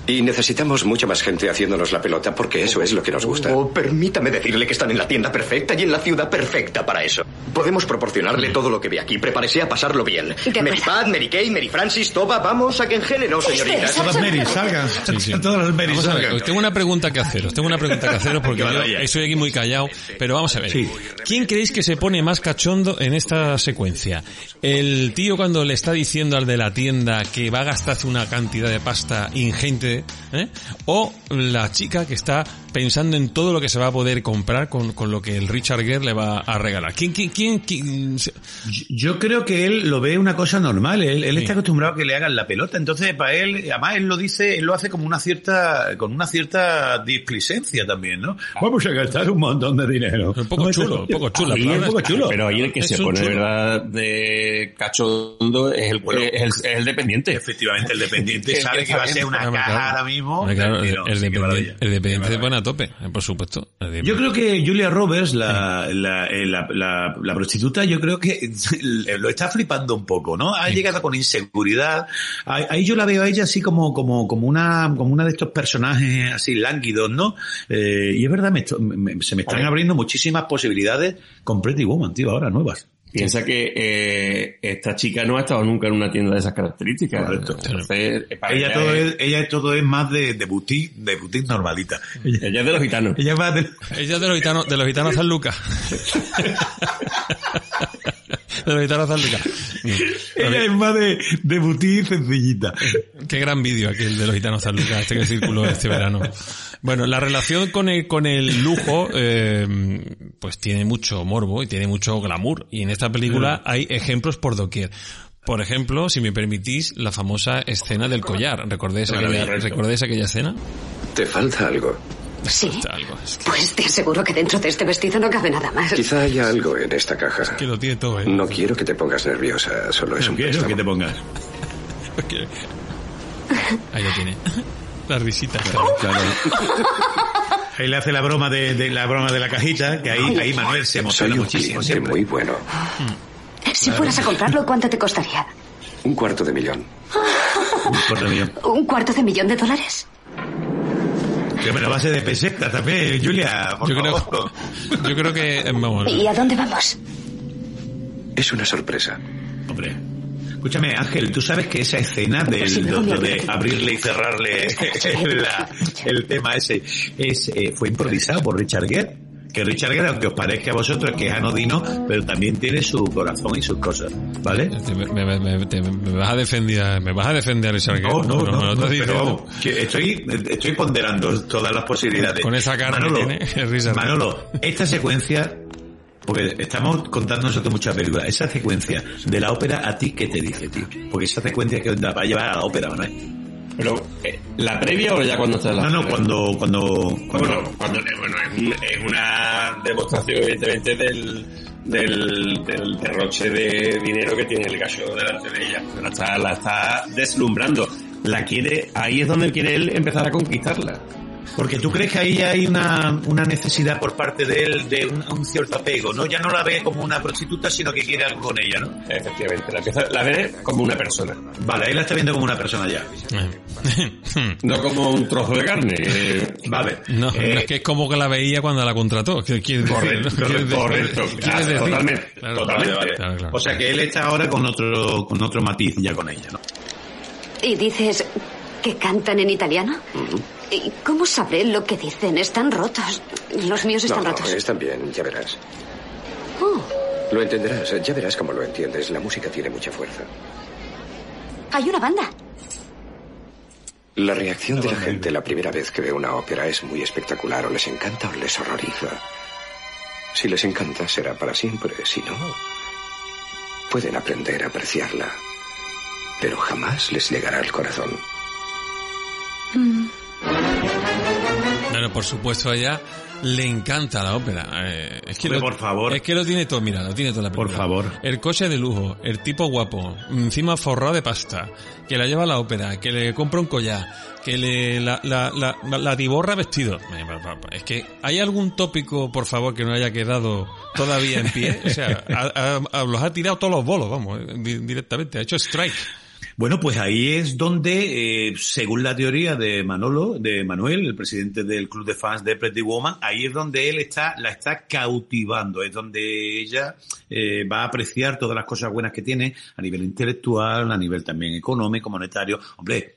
Y necesitamos mucha más gente haciéndonos la pelota porque eso es lo que nos gusta. Oh, permítame decirle que están en la tienda perfecta y en la ciudad perfecta para eso. Podemos proporcionarle todo lo que ve aquí. Prepárese a pasarlo bien. Mary Pat, Mary Kay, Mary Francis, Toba, vamos a que en género, señoritas. Todas Mary, salgan. Todas las Mary, ver, salgan. os tengo una pregunta que haceros, tengo una pregunta que haceros porque Que yo estoy aquí muy callado, pero vamos a ver. ¿Quién creéis que se pone más cachondo en esta secuencia? ¿El tío cuando le está diciendo al de la tienda que va a gastarse una cantidad de pasta ingente? ¿Eh? ¿O la chica que está pensando en todo lo que se va a poder comprar con, con lo que el Richard Gere le va a regalar? ¿Quién, quién, quién, quién Yo creo que él lo ve una cosa normal. Él, él está acostumbrado a que le hagan la pelota. Entonces, para él, además él lo dice, él lo hace como una cierta, con una cierta displicencia también, ¿no? Vamos a gastar un montón de dinero. Un poco chulo, un poco chulo. Ahí palabra un poco chulo. Pero ahí el que Es se pone de verdad de cachondo es el, es el, es el dependiente. Efectivamente, el dependiente sabe que va a ser una caja ahora mismo. Claro, el, dependiente, el dependiente se pone a tope, eh, por supuesto. De- Yo creo que Julia Roberts, la, la, eh, la, prostituta, yo creo que lo está flipando un poco, ¿no? Ha llegado con inseguridad. Ahí yo la veo a ella así como, como, como una, como una de estos personajes así lánguidos, ¿no? Eh, y es verdad, me me- se me están abriendo muchísimas posibilidades con Pretty Woman, tío, ahora nuevas. Piensa que eh, esta chica no ha estado nunca en una tienda de esas características. Correcto. Entonces, para Ella todo es, ella todo es más de, de boutique, de boutique normalita. Ella, ella es de los gitanos. ella va de, Ella es de los gitanos, de los gitanos San Lucas. de los gitanos San Lucas. ella es más de, de boutique sencillita. Qué gran vídeo aquel de los gitanos San Lucas, este que circuló este verano. Bueno, la relación con el, con el lujo, eh, pues tiene mucho morbo y tiene mucho glamour. Y en esta película hay ejemplos por doquier. Por ejemplo, si me permitís, la famosa escena del collar. ¿Recordáis aquella, ¿recordáis aquella escena? Te falta algo. Sí. Está algo. Es que, Pues te aseguro que dentro de este vestido no cabe nada más. Quizá haya algo en esta caja. que lo tiene todo, ¿eh? No quiero que te pongas nerviosa, solo es No un quiero préstamo. que te pongas. Ahí lo tiene. La risita. Claro. Ahí le hace la broma de, de la broma de la cajita, que ahí, ahí Manuel se Soy emociona un muchísimo siempre. muy bueno. Si fueras a comprarlo, ¿cuánto te costaría? Un cuarto de millón. Un cuarto de millón. ¿Un cuarto de millón de dólares? Que me lo base de peseta también, Julia. por Yo creo, favor. yo creo que, eh, vamos, ¿Y a dónde vamos? Es una sorpresa. Hombre. Escúchame, Ángel, tú sabes que esa escena del, Sí, de, no, no, de no. abrirle y cerrarle la- el tema ese es, eh, fue improvisado por Richard Gere. Que Richard Gere, aunque os parezca a vosotros que es anodino, pero también tiene su corazón y sus cosas, ¿vale? Me, me- me- te- me vas a defender, me vas a defender Richard Gere. No, no, no, no, estás pero vamos, que estoy, estoy ponderando todas las posibilidades. Con esa cara que Manolo, tiene, Richard Gere. Manolo, esta secuencia, porque estamos contando nosotros muchas películas, esa secuencia de la ópera, ¿a ti qué te dice, tío? Porque esa secuencia que la va a llevar a la ópera, ¿no? Pero, eh, ¿la previa o ya cuando está la No, no, cuando, cuando, cuando Bueno, cuando, bueno es una demostración evidentemente del, del, del derroche de dinero que tiene el gallo delante de ella. La está, la está deslumbrando. La quiere, ahí es donde quiere él empezar a conquistarla. Porque tú crees que ahí hay una, una necesidad por parte de él de un, un cierto apego, ¿no? Ya no la ve como una prostituta, sino que quiere algo con ella, ¿no? Efectivamente, la, empieza- la ve como una persona, Vale, ahí la está viendo como una persona ya. no como un trozo de carne. eh, Vale. No, Eh, no, es que es como que la veía cuando la contrató. ¿Qué decir? Correcto, correcto. Totalmente, Claro, totalmente. vale, vale. Claro, claro. O sea que él está ahora con otro, con otro matiz ya con ella, ¿no? ¿Y dices que cantan en italiano? ¿Y cómo sabré lo que dicen? Están rotos. Los míos están no, no, rotos. están bien, ya verás. Oh, Lo entenderás, ya verás cómo lo entiendes. La música tiene mucha fuerza. Hay una banda. La reacción de la gente la primera vez que ve una ópera es muy espectacular, o les encanta o les horroriza. Si les encanta, será para siempre. Si no, pueden aprender a apreciarla. Pero jamás les llegará al corazón. Bueno, por supuesto, ella le encanta la ópera. Eh, es que Hombre, lo, por favor. Es que lo tiene todo, mira, lo tiene toda la película. Por favor. El coche de lujo, el tipo guapo, encima forrado de pasta, que la lleva a la ópera, que le compra un collar, que le la, la, la, la- la tiborra vestido. Es que, ¿hay algún tópico, por favor, que no haya quedado todavía en pie? O sea, a- a- a- los ha tirado todos los bolos, vamos, eh, di- directamente. Ha hecho strike. Bueno, pues ahí es donde, eh, según la teoría de Manolo, de Manuel, el presidente del club de fans de Pretty Woman, ahí es donde él está, la está cautivando, es donde ella eh, va a apreciar todas las cosas buenas que tiene a nivel intelectual, a nivel también económico, monetario. Hombre,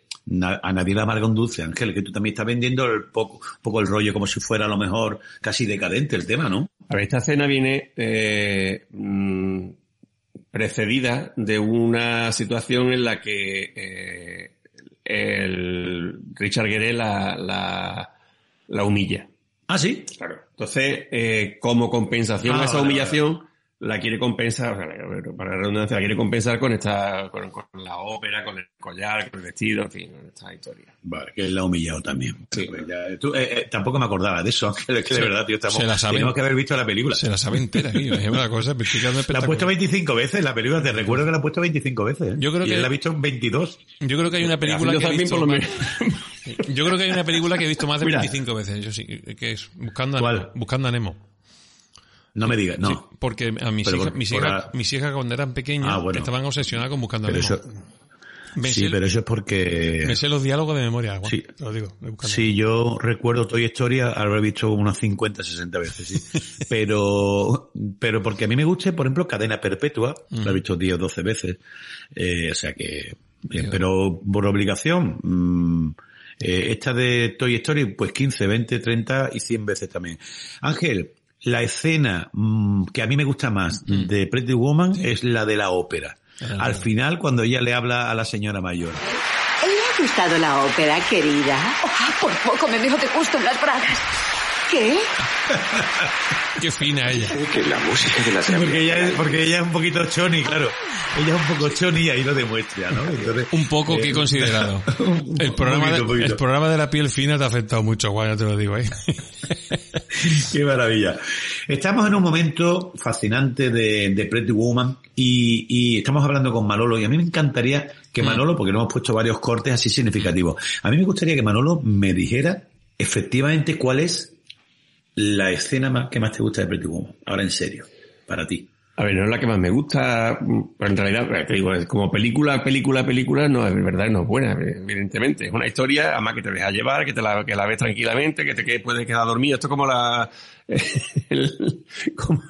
a nadie le amarga un dulce, Ángel, que tú también estás vendiendo el poco, poco el rollo como si fuera a lo mejor casi decadente el tema, ¿no? A ver, esta escena viene eh, mm, precedida de una situación en la que eh, el Richard Gere la, la, la humilla. Ah, sí. Claro. Entonces, eh, como compensación Ah, a esa vale, humillación, la quiere compensar, o sea, para la redundancia, la quiere compensar con esta, con, con la ópera, con el collar, con el vestido, en fin, con esta historia. Vale, que él la ha humillado también. Pues ya, tú, eh, eh, tampoco me acordaba de eso, que de verdad, tío, estamos, se la sabe. tenemos que haber visto la película. Se la sabe entera, tío. Es una cosa. La ha puesto 25 veces la película, te recuerdo que la ha puesto 25 veces. ¿eh? Yo creo y que- él la ha visto 22. Yo creo que hay una película que he visto por lo más- Yo creo que hay una película que he visto más de Mira. 25 veces. Yo sí, que es Buscando a. Buscando a Nemo. No me digas, no. Sí, porque a mis hijas, mis, por hijas, la- mis hijas cuando eran pequeñas Ah, bueno. estaban obsesionadas con Buscando a Nemo. eso, Me, sí, sé, pero eso es porque... me sé los diálogos de memoria, Juan, Sí. te lo digo. Sí, yo recuerdo Toy Story haber visto unas 50, 60 veces, sí. pero, pero porque a mí me gusta, por ejemplo, Cadena Perpetua, Mm. la he visto 10 o 12 veces, eh, o sea que, bien, pero por obligación, mm, eh, esta de Toy Story, pues 15, 20, 30 y 100 veces también. Ángel, la escena mm, que a mí me gusta más de Pretty Woman es la de la ópera. Ah. Al final, cuando ella le habla a la señora mayor. ¿Le ha gustado la ópera, querida? Ah, por poco me veo de gusto en las bragas. ¿Qué? Qué fina ella. Que la música de la Sí, porque ella, es, porque ella es un poquito choni, claro. Ella es un poco choni y ahí lo demuestra, ¿no? Entonces, Un poco eh, que he considerado. un El programa, poquito, de, poquito. el programa de la piel fina te ha afectado mucho, Juan, ya te lo digo, ¿eh? Qué maravilla. Estamos en un momento fascinante de, de Pretty Woman y, y estamos hablando con Manolo y a mí me encantaría que Manolo, porque lo hemos puesto varios cortes así significativos, a mí me gustaría que Manolo me dijera efectivamente cuál es la escena más, que más te gusta de Pretty Woman. Ahora en serio, para ti. A ver, no es la que más me gusta, pero en realidad, eh, te digo, como película, película, película, no, es verdad, no es buena, evidentemente. Es una historia, además que te deja llevar, que te la, que la ves tranquilamente, que te que puedes quedar dormido. Esto es como la, como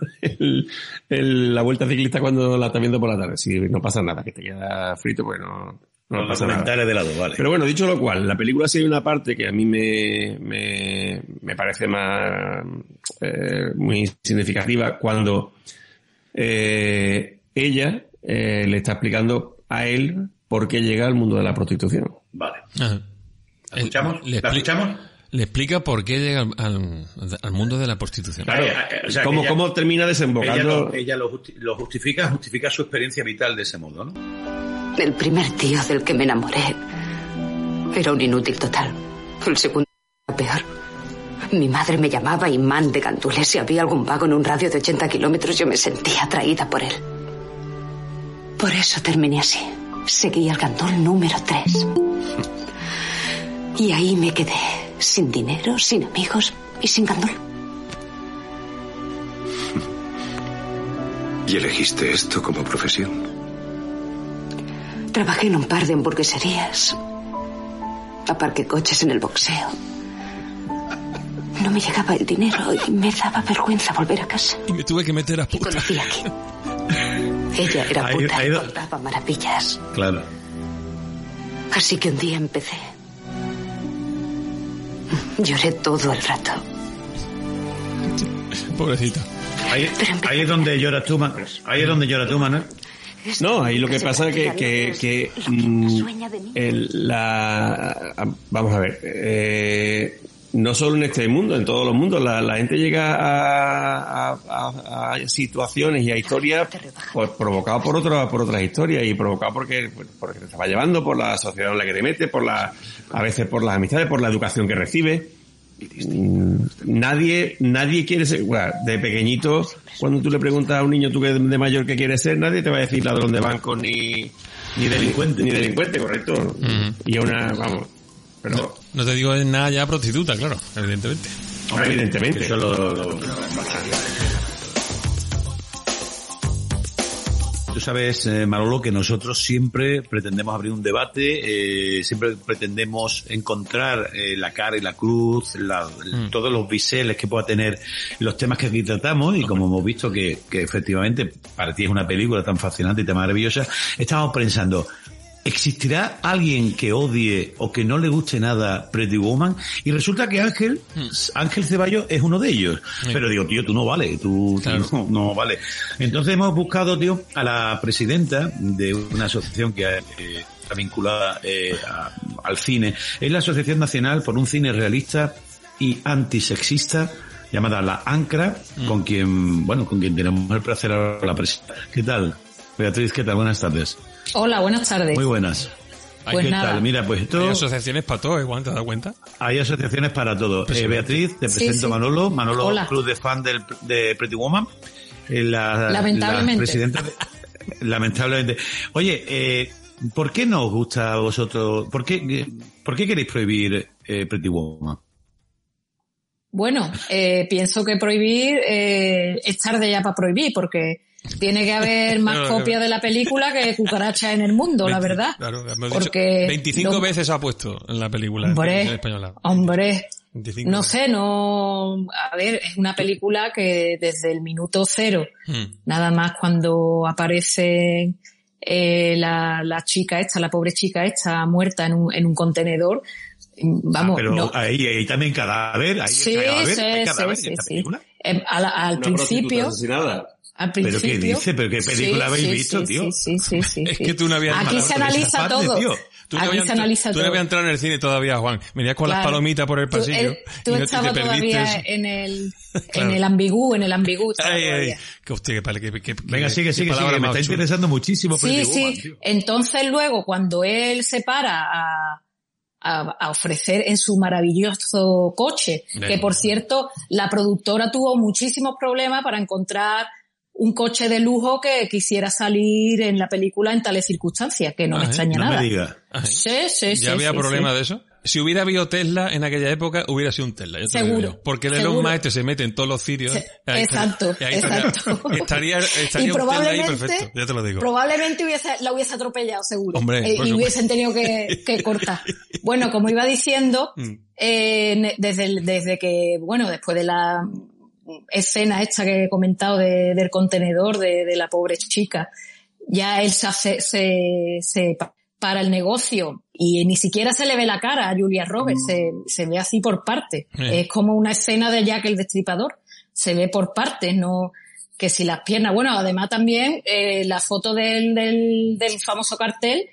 el- la vuelta ciclista cuando la estás viendo por la tarde. Si no pasa nada, que te queda frito, pues no, no Los pasa nada. documentales de lado, vale. Pero bueno, dicho lo cual, la película sí hay una parte que a mí me, me, me parece más, eh, muy significativa cuando, eh, ella, eh, le está explicando a él por qué llega al mundo de la prostitución. Vale. Ajá. ¿La escuchamos? Le ¿La escuchamos? Le explica por qué llega al, al- al mundo de la prostitución. Claro, Eh, o sea, ¿cómo, ella- cómo termina Ella, desembocando? lo, ella lo justi- lo justifica, justifica su experiencia vital de ese modo, ¿no? El primer tío del que me enamoré era un inútil total. El segundo era peor. Mi madre me llamaba imán de gandules. Si había algún vago en un radio de 80 kilómetros, yo me sentía atraída por él. Por eso terminé así. Seguí al gandul número 3. Y ahí me quedé, sin dinero, sin amigos y sin gandul. ¿Y elegiste esto como profesión? Trabajé en un par de hamburgueserías. Aparqué coches en el boxeo. No me llegaba el dinero y me daba vergüenza volver a casa. Y me tuve que meter a Y puta. conocí aquí. Ella era Ahí- puta ahí y contaba maravillas. Claro. Así que un día empecé. Lloré todo el rato. Pobrecita. Ahí, ahí es donde lloras tú, Man- ahí es donde lloras tú, Manuel. No, ahí lo que pasa es que, que, que el- la, vamos a ver, eh, no solo en este mundo, en todos los mundos, la, la gente llega a, a- a- a situaciones y a historias pues, provocadas por otras por otras historias y provocadas porque, porque te estaba llevando, por la sociedad en la que te metes, por la, a veces por las amistades, por la educación que recibes. Mm, Nadie, nadie quiere ser, bueno, de pequeñito, cuando tú le preguntas a un niño tú que de mayor que quiere ser, nadie te va a decir ladrón de banco ni, Ni delincuente. ni delincuente, correcto. Y a una, vamos, pero, No te digo nada ya prostituta, claro, evidentemente. evidentemente. Eso lo- lo- Tú sabes, eh, Manolo, que nosotros siempre pretendemos abrir un debate, eh, siempre pretendemos encontrar eh, la cara y la cruz, la- todos los biseles que pueda tener los temas que aquí tratamos y como hemos visto que, que efectivamente para ti es una película tan fascinante y tan maravillosa, estamos pensando, ¿Existirá alguien que odie o que no le guste nada Pretty Woman? Y resulta que Ángel, Ángel Ceballos es uno de ellos. Sí. Pero digo, tío, tú no vale, tú, tú no, no vale. Entonces hemos buscado, tío, a la presidenta de una asociación que eh, está vinculada eh, a- al cine. Es la Asociación Nacional por un Cine Realista y Antisexista llamada La ANCRA, con quien, bueno, con quien tenemos el placer ahora la presidenta. ¿Qué tal? Beatriz, ¿qué tal? Buenas tardes. Hola, buenas tardes. Muy buenas. Pues ¿Qué nada. tal? Mira, pues esto... Hay asociaciones para todo, igual, ¿te das cuenta? Hay asociaciones para todo. Eh, Beatriz, te presento sí. Manolo. Manolo, Hola. club de fan del, de Pretty Woman. Eh, la, Lamentablemente. la presidenta de- lamentablemente. Oye, eh, ¿por qué no os gusta a vosotros? ¿Por qué, eh, ¿por qué queréis prohibir eh, Pretty Woman? Bueno, eh, pienso que prohibir eh, es tarde ya para prohibir, porque tiene que haber más copias de la película que cucarachas en el mundo, la verdad. Claro, hemos dicho, Porque 25 no- veces ha puesto en la película en Hombre, española. Hombre, 25 no sé, no, a ver, es una película que desde el minuto cero, Mm. nada más cuando aparece eh, la, la chica esta, la pobre chica esta muerta en un, en un contenedor, vamos, Ah, pero no. ahí, ahí también cadáver, ahí Sí, cadáver, sí, hay cadáver sí, en esta sí, sí. película. Eh, al, al principio, al ¿Pero qué principio. dice? ¿Pero qué película habéis visto, sí, tío? Sí, sí, sí, Es sí. que tú no habías Aquí se analiza parte, todo. tío. Tú no Aquí habías se analiza tú no todo. habías entrado en el cine todavía, Juan. Venías con las palomitas por el Tú, pasillo. eh, tú y no- estabas te todavía perdiste. en el, Claro. en el ambigú, en el ambigú. Ay, ay, todavía. que hostia, que, pale- que, que- que- Venga, sigue, sigue, sigue. Me está interesando muchísimo Sí, sí. Entonces luego cuando él se para a, a, a ofrecer en su maravilloso coche, que por cierto la productora tuvo muchísimos problemas para encontrar un coche de lujo que quisiera salir en la película en tales circunstancias, que no me extraña No nada. me digas. Ajá. Sí, sí, ¿Ya sí, había sí, problema sí. de eso? Si hubiera habido Tesla en aquella época, hubiera sido un Tesla. yo te lo Seguro, digo. Porque el Elon. Musk este se mete en todos los sitios. Se- Ahí exacto, estaría- exacto. Estaría, estaría y un Tesla ahí probablemente, perfecto, ya te lo digo. probablemente hubiese, la hubiese atropellado seguro. Hombre, Eh, y hubiesen tenido que, que cortar. Bueno, como iba diciendo, Mm. eh, desde, el- desde que, bueno, después de la escena esta que he comentado de- del contenedor de, de la pobre chica, ya él se hace, se, se pa- para el negocio y ni siquiera se le ve la cara a Julia Roberts, se, se ve así por partes. Eh. Es como una escena de Jack el Destripador, se ve por partes, no que si las piernas, bueno, además también eh, la foto del, del, del famoso cartel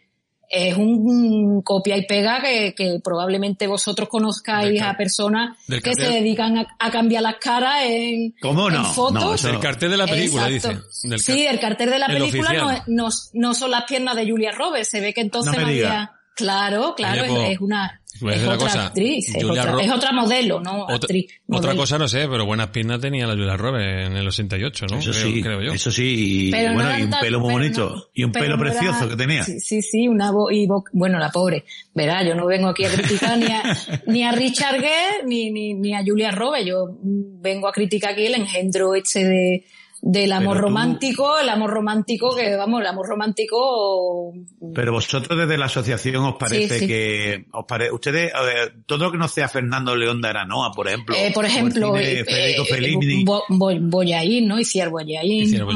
es un copia y pega que, que probablemente vosotros conozcáis a personas que se dedican a, a cambiar las caras en, ¿Cómo no? en fotos. No, eso El cartel de la película, dice. Sí, el cartel de la el película no, no, no son las piernas de Julia Roberts, se ve que entonces No había... Claro, claro, Oye, es- pues, es, una, es otra cosa, actriz, es otra, Ro- es otra modelo, ¿no? Otra, actriz, otra modelo. cosa no sé, pero buenas piernas tenía la Julia Roberts en el 88, ¿no? Eso creo, sí, creo yo. eso sí, y Pero bueno, y un tan- pelo muy bonito, no- y un pelo no era- precioso que tenía. Sí, sí, sí, una voz y vo- bueno, la pobre. Verá, yo no vengo aquí a criticar ni a, ni a Richard Gere ni, ni, ni a Julia Roberts. Yo vengo a criticar aquí el engendro este de, del amor tú- romántico, el amor romántico que, vamos, el amor romántico Pero vosotros desde la asociación os parece Sí, sí. que, os pare, ustedes, ver, todo lo que no sea Fernando León de Aranoa, por ejemplo. Eh, por ejemplo, eh, Federico eh, Fellini, Bo- Bo- Boyaín, ¿no? Iciar Boyaín. Hiciera ¿no?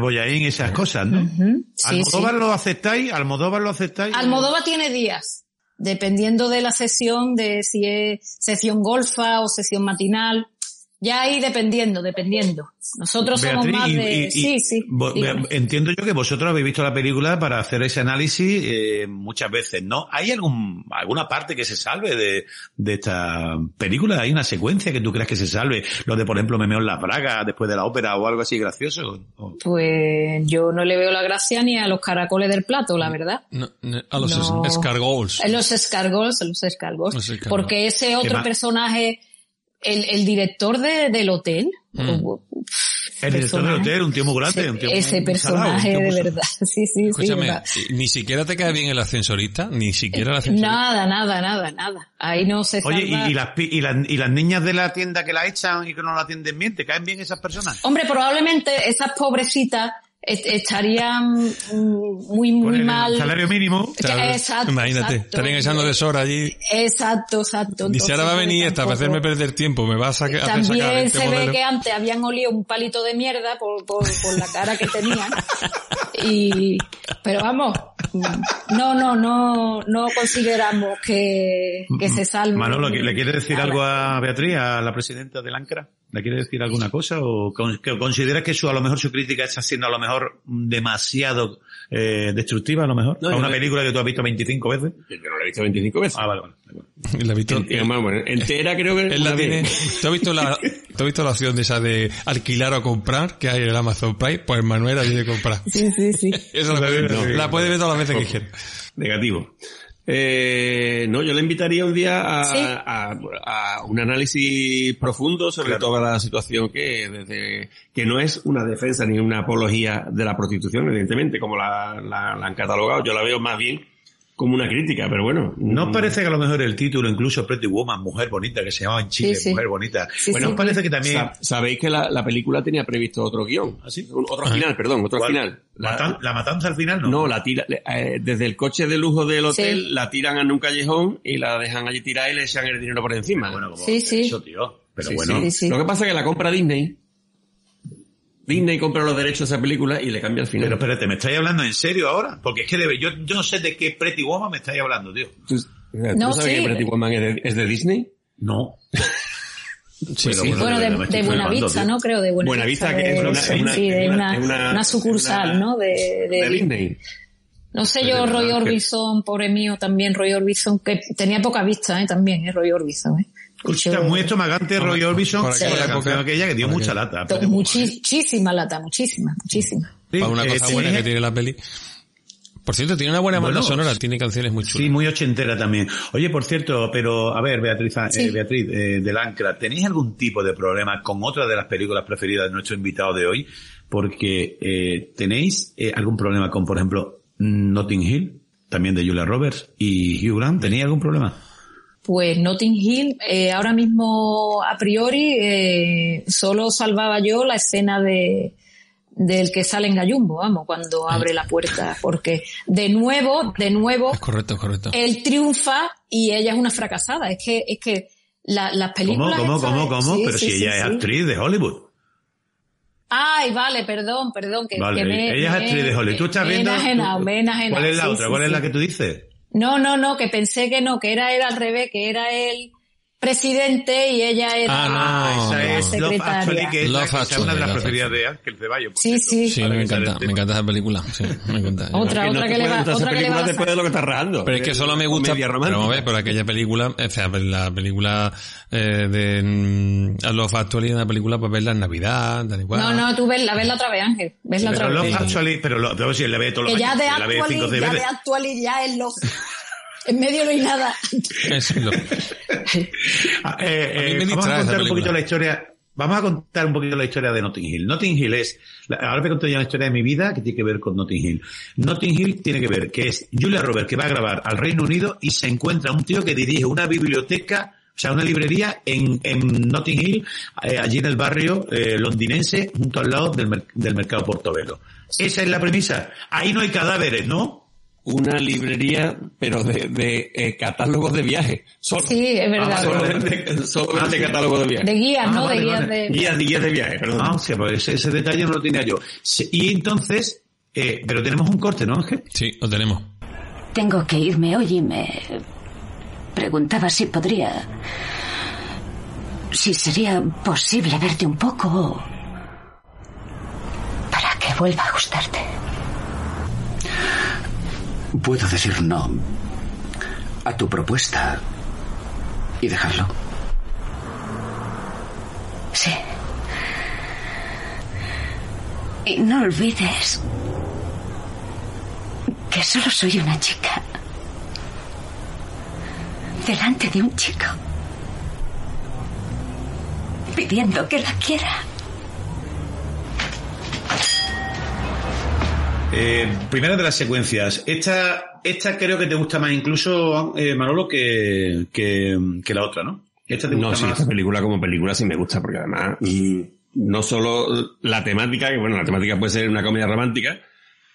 Boyaín. y esas cosas, ¿no? Sí, ¿Almodóvar sí. lo aceptáis? ¿Almodóvar lo aceptáis? Almodóvar tiene días, dependiendo de la sesión, de si es sesión golfa o sesión matinal. Ya ahí dependiendo, dependiendo. Nosotros somos más y- de... y- y- sí, entiendo yo que vosotros habéis visto la película para hacer ese análisis eh, muchas veces, ¿no? ¿Hay algún, alguna parte que se salve de, de esta película? ¿Hay una secuencia que tú creas que se salve? Lo de, por ejemplo, me meo en la braga después de la ópera o algo así gracioso. ¿O- Pues yo no le veo la gracia ni a los caracoles del plato, la verdad. No, no, a los No. es- escargots. En los escargots, en los escargots. Los escargots. Porque ese otro personaje, el, el director de, del hotel, Mm. o- El director del hotel, un tío muy grande, un tío ese muy salado, un personaje tío de salado. verdad. Sí, sí, sí. Escúchame, ni siquiera te cae bien el ascensorista, ni siquiera el ascensorista. Nada, nada, nada, nada. Ahí no se Oye, y, salva- y las, y, las, y las niñas de la tienda que la echan y que no la atienden bien, ¿te caen bien esas personas? Hombre, probablemente esas pobrecitas estarían mm, muy, muy el mal. salario mínimo. Que- Exacto. Imagínate, exacto. estarían echando de sol allí. Exacto, exacto. Dice, ahora va a venir esta para hacerme perder tiempo, me va a hacer sacar También 20 se ve que antes habían olido un palito de mierda por, por, por la cara que tenían. Y, pero vamos, no, no, no, no consideramos que, que se salve. Manolo, ¿le quiere decir algo a Beatriz, a la presidenta del ANCRA? ¿Le quiere decir alguna cosa? ¿O con- que considera que su, a lo mejor su crítica está siendo a lo mejor demasiado eh, destructiva, a lo mejor? No, a una no- película que tú has visto 25 veces. Yo no la he visto 25 veces. Ah, vale, vale. La he visto- Ent- vamos, entera creo que Él la tiene. ¿Tú has visto la, tú has visto la opción de esa de alquilar o comprar que hay en el Amazon Prime? Pues Manuel la tiene que comprar. Sí, sí, sí. Eso la la puede ver todas las veces que quiera. Negativo. Eh, no, yo le invitaría un día a, Sí. a- a un análisis profundo sobre Claro. toda la situación que desde que no es una defensa ni una apología de la prostitución, evidentemente, como la, la- la han catalogado. Yo la veo más bien como una crítica, pero bueno. ¿No os parece que a lo mejor el título, incluso Pretty Woman, Mujer Bonita, que se llamaba en Chile, Sí, sí. Mujer Bonita, Sí, bueno, sí. os parece que también... sa- Sabéis que la, la película tenía previsto otro guion. ¿Ah, sí? Un- Otro final, perdón, otro ¿Cuál? final. La- Matan- ¿La matanza al final? No. No, la tira, eh, desde el coche de lujo del hotel Sí. la tiran en un callejón y la dejan allí tirada y le echan el dinero por encima. Bueno, como Sí, sí. eso, tío. Pero Sí, bueno, Sí, sí. Lo que pasa es que la compra Disney. Disney compra los derechos de esa película y le cambia el final. pero espérate, ¿me estáis hablando en serio ahora? Porque es que debe, yo, yo no sé de qué Pretty Woman me estáis hablando, tío. ¿Tú, ¿tú No, sabes sí. que Pretty Woman es de, es de Disney? No. Sí, Pero sí. bueno, Bueno, de de, de Buenavista. ¿no? Creo, de Buenavista. Buenavista, que es una- sí, es una- sí, de es una, una- una, una- sucursal, una- ¿no? De, de- De Disney. No sé yo, Roy que- Orbison, pobre mío, también Roy Orbison, que tenía poca vista, ¿eh? También, ¿eh? Roy Orbison, ¿eh? Está muy estomagante Roy Orbison con la época- canción aquella que dio por mucha lata. ¿eh? Muchísima lata, muchísima, muchísima. Sí, Para una cosa sí, buena que tiene la peli. Por cierto, tiene una buena banda Bueno, sonora, tiene canciones muy chulas. Sí, muy ochentera también. Oye, por cierto, pero a ver, Beatriz, eh. Beatriz eh, del Ancra, ¿tenéis algún tipo de problema con otra de las películas preferidas de nuestro invitado de hoy? Porque eh, tenéis eh, algún problema con, por ejemplo, Notting Hill, también de Julia Roberts y Hugh Grant. ¿Tenéis algún problema? Pues Notting Hill, eh, ahora mismo a priori, eh, solo salvaba yo la escena de del que sale en Gallumbo, vamos, cuando abre la puerta, porque de nuevo, de nuevo, Es correcto, es correcto. él triunfa y ella es una fracasada. Es que, es que la- las ¿Cómo, películas. cómo, cómo, cómo? Sí, pero sí, si sí, ella es actriz de Hollywood. Ay, vale, perdón, perdón, que, Vale, que me, ella es actriz de Hollywood. ¿Tú estás viendo? enajenado, me enajenado, ¿Cuál es la otra? ¿Cuál es la que tú dices? No, no, no, que pensé que no, que era él al revés, que era él presidente y ella era Ah, no. esa la es Love secretaria. Actually, que es, la- Love que es una Actually, de las Love preferidas de Ángel Ceballos. Sí, cierto. sí. Sí, me encanta, me encanta esa película. Sí, me encanta. Otra, no otra que le va, esa otra que le película va a después de lo que estás rajando. Pero es que solo me gusta, pero vamos a ver, pero aquella película, o sea, la película eh, de mm, Love Actually, una película para verla en Navidad, tal y cual. No, no, tú vesla, vesla otra vez, Ángel. Vesla otra Pero vez. Love Actually, pero lo, si la ve todos los Que ya años, de la seis ya de actualidad ya es los... En medio no hay nada. Es lo- Ah, eh, A mí me eh, vamos a contar un poquito la historia. Vamos a contar un poquito la historia de Notting Hill. Notting Hill es, la- ahora me conté ya la historia de mi vida que tiene que ver con Notting Hill. Notting Hill tiene que ver que es Julia Roberts que va a grabar al Reino Unido y se encuentra un tío que dirige una biblioteca, o sea, una librería en, en Notting Hill, eh, allí en el barrio eh, londinense, junto al lado del, mer- del mercado Portobelo. Esa es la premisa. Ahí no hay cadáveres, ¿no? Una librería, pero de, de eh, catálogos de viaje. Solo. Sí, es verdad. Solo de, solo Ah, de sí. catálogo de viaje. De guías, Ah, ¿no? vale, de guías vale. de... Guías, guías de viaje, perdón. Ah, o sea, pues ese, ese detalle no lo tenía yo. Y entonces, eh, pero tenemos un corte, ¿no, Ángel? Sí, lo tenemos. Tengo que irme hoy y me preguntaba si podría si sería posible verte un poco para que vuelva a gustarte. Puedo decir no a tu propuesta y dejarlo. Sí. Y no olvides que solo soy una chica delante de un chico pidiendo que la quiera. Eh, primera de las secuencias. Esta, esta creo que te gusta más incluso, eh, Manolo, que, que, que la otra, ¿no? Esta te gusta No, sí, más. esta película como película sí me gusta, porque además no solo la temática, que bueno, la temática puede ser una comedia romántica,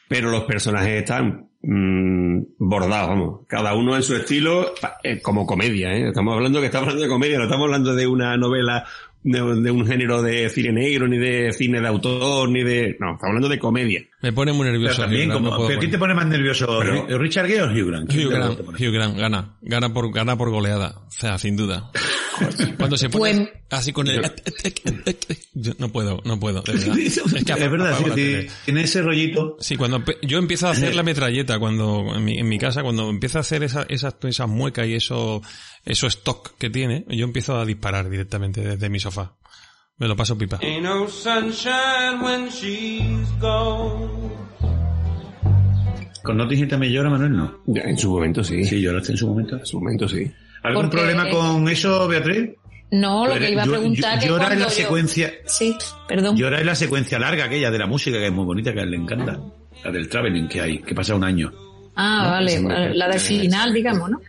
pero los personajes están mm, bordados, vamos, cada uno en su estilo, eh, como comedia, ¿eh? Estamos hablando que estamos hablando de comedia, no estamos hablando de una novela de, de un género de cine negro, ni de cine de autor, ni de... No, estamos hablando de comedia. Me pone muy nervioso. Pero también, Hugh Grant, como, no ¿pero quién te pone más nervioso? Pero- ¿Ri- ¿Richard Gere o Hugh Grant? ¿Quién Hugh Grant? Hugh Grant gana, gana por, gana por goleada, o sea, sin duda. Cuando se pone Pues- así con el... Yo no puedo, no puedo, de verdad. Es, que verdad, apago sí, tiene ese rollito. Sí, cuando yo empiezo a hacer la metralleta, cuando en mi, en mi casa, cuando empiezo a hacer esa, esas, esas muecas y eso, eso stock que tiene, yo empiezo a disparar directamente desde mi sofá. Me lo paso pipa. Ain't no sunshine when she's gone. Con Notting Hill también llora, Manuel, ¿no? Ya, en su momento sí. Sí, lloraste en su momento. En su momento sí. ¿Algún Porque- problema con eso, Beatriz? No, lo que iba a Yo- preguntar yo- que llora en la yo- secuencia. Sí, perdón. Llora en la secuencia larga aquella de la música que es muy bonita, que a él le encanta. La del traveling que hay, que pasa un año. Ah, No, vale, no- la del final, digamos, ¿no?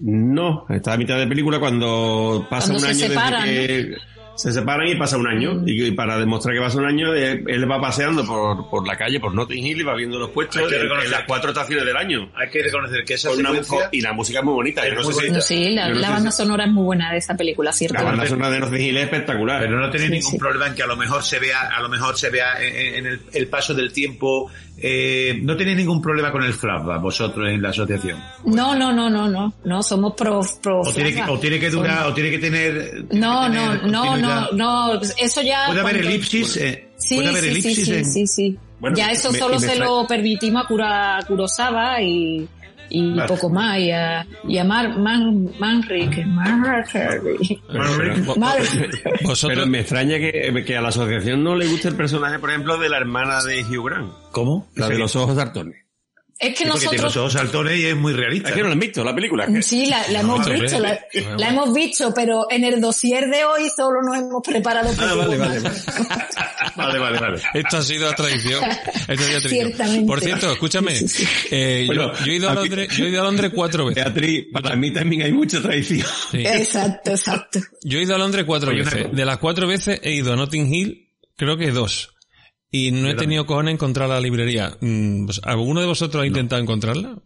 No, está a mitad de película cuando pasa Cuando un se año separan, desde que se separan y pasa un año. Y para demostrar que pasa un año, eh, él va paseando por, por la calle, por Notting Hill y va viendo los puestos Hay que en, las cuatro estaciones del año. Hay que reconocer que esa una- y la música es muy bonita. Yo no sé si- No, sí, la, yo no la sé banda si- sonora es muy buena de esa película, ¿cierto? la banda sonora de Notting Hill es espectacular. Pero no tenéis Sí, ningún sí. problema en que a lo mejor se vea, a lo mejor se vea en, en el, el paso del tiempo. Eh, no tenéis ningún problema con el flashback vosotros en la asociación. No, no, no, no, no, no, somos pro, pro O tiene que, o tiene que durar, o tiene que tener. tiene No, que no, tener no, no, no, eso ya... Puede haber cuando- elipsis. eh, Sí, puede haber sí, sí, elipsis sí, en- sí, sí. Bueno, ya eso me- solo me se lo permitimos a Kura, Kurosawa y, y Vale. poco más, y a, y a Mar, Man, Manrique, Manrique. Manrique. Pero me extraña que, que a la asociación no le guste el personaje, por ejemplo, de la hermana de Hugh Grant. ¿Cómo? La de los ojos saltones. Es que Sí, porque tiene los nosotros... ojos saltones y es muy realista. Es que no la han visto, la película. Sí, la, la hemos visto, la, hemos visto, pero en el dossier de hoy solo nos hemos preparado Ah, vale, vale, vale. Vale, vale, vale. esto ha sido a traición. Esto ha sido a traición. Ciertamente. Por cierto, escúchame, Sí, sí, sí. eh, yo- Bueno, yo, he ido a Londres, yo he ido a Londres cuatro veces. Beatriz, para mí también hay mucha traición. Sí. Exacto, exacto. Yo he ido a Londres cuatro veces. De las cuatro veces he ido a Notting Hill, creo que dos. Y no he tenido cojones en encontrar la librería. Mm, pues, ¿Alguno de vosotros ha intentado encontrarla?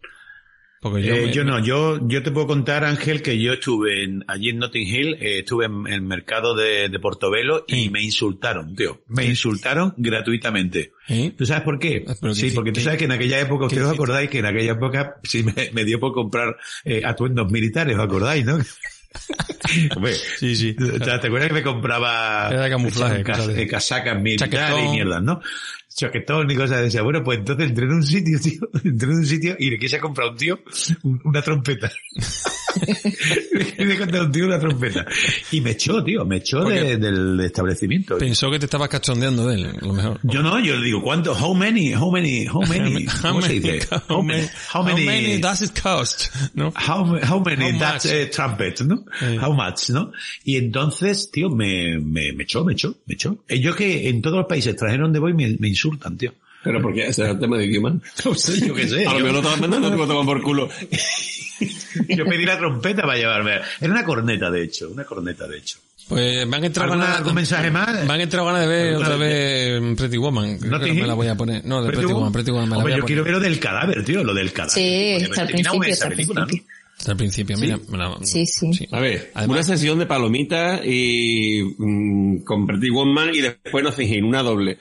Porque yo, Eh, me- yo no, yo, yo te puedo contar, Ángel, que yo estuve en, allí en Notting Hill, eh, estuve en, en el mercado de, de Portobelo y me insultaron, tío. Me insultaron gratuitamente. ¿Tú sabes por qué? Ah, pero sí, porque tú sabes que en aquella época, ustedes os acordáis que en aquella época sí me, me dio por comprar eh, atuendos militares, ¿os acordáis, no? Hombre, Sí, sí. ¿te acuerdas que me compraba Era de camuflaje, cas- cosas de- casacas militares y mierdas, ¿no? Chaquetón y cosas de esas. Bueno, pues entonces entré en un sitio, tío, entré en un sitio y le quise comprar a un tío un- una trompeta. le quise a un tío una trompeta. Y me echó, tío, me echó de- del establecimiento. Pensó que te estabas cachondeando de él, a lo mejor. Yo no, yo le digo, ¿cuánto? How many? How many? How many? ¿Cómo se dice? How many, How many? does it cost? ¿No? How, how many How that eh, trumpet, ¿no? Sí. How much, ¿no? Y entonces, tío, me, me, me echó, me echó, me echó. Yo que en todos los países extranjeros donde voy me, me insultan, tío. Pero porque ese es el tema de idioma. No sé, yo qué sé. A lo mejor lo estaban mandando, te lo toman por culo. Yo pedí la trompeta para llevarme. Era una corneta, de hecho, una corneta, de hecho. Pues me han entrado ¿Alguna- ganas, algún mensaje más? Me han entrado ganas de ver ¿Alguna otra vez? Pretty Woman. Creo ¿Notting que me la voy a poner. No, de Pretty, Woman, Pretty Woman me la Hombre, voy a yo quiero ver lo del cadáver, tío, lo del cadáver. Sí, está al principio, esa está al película, ¿no? principio. Hasta el principio, mira. la- Sí, sí. A ver, Además- una sesión de palomitas y mm, con Pretty Woman y después no Hill, una doble.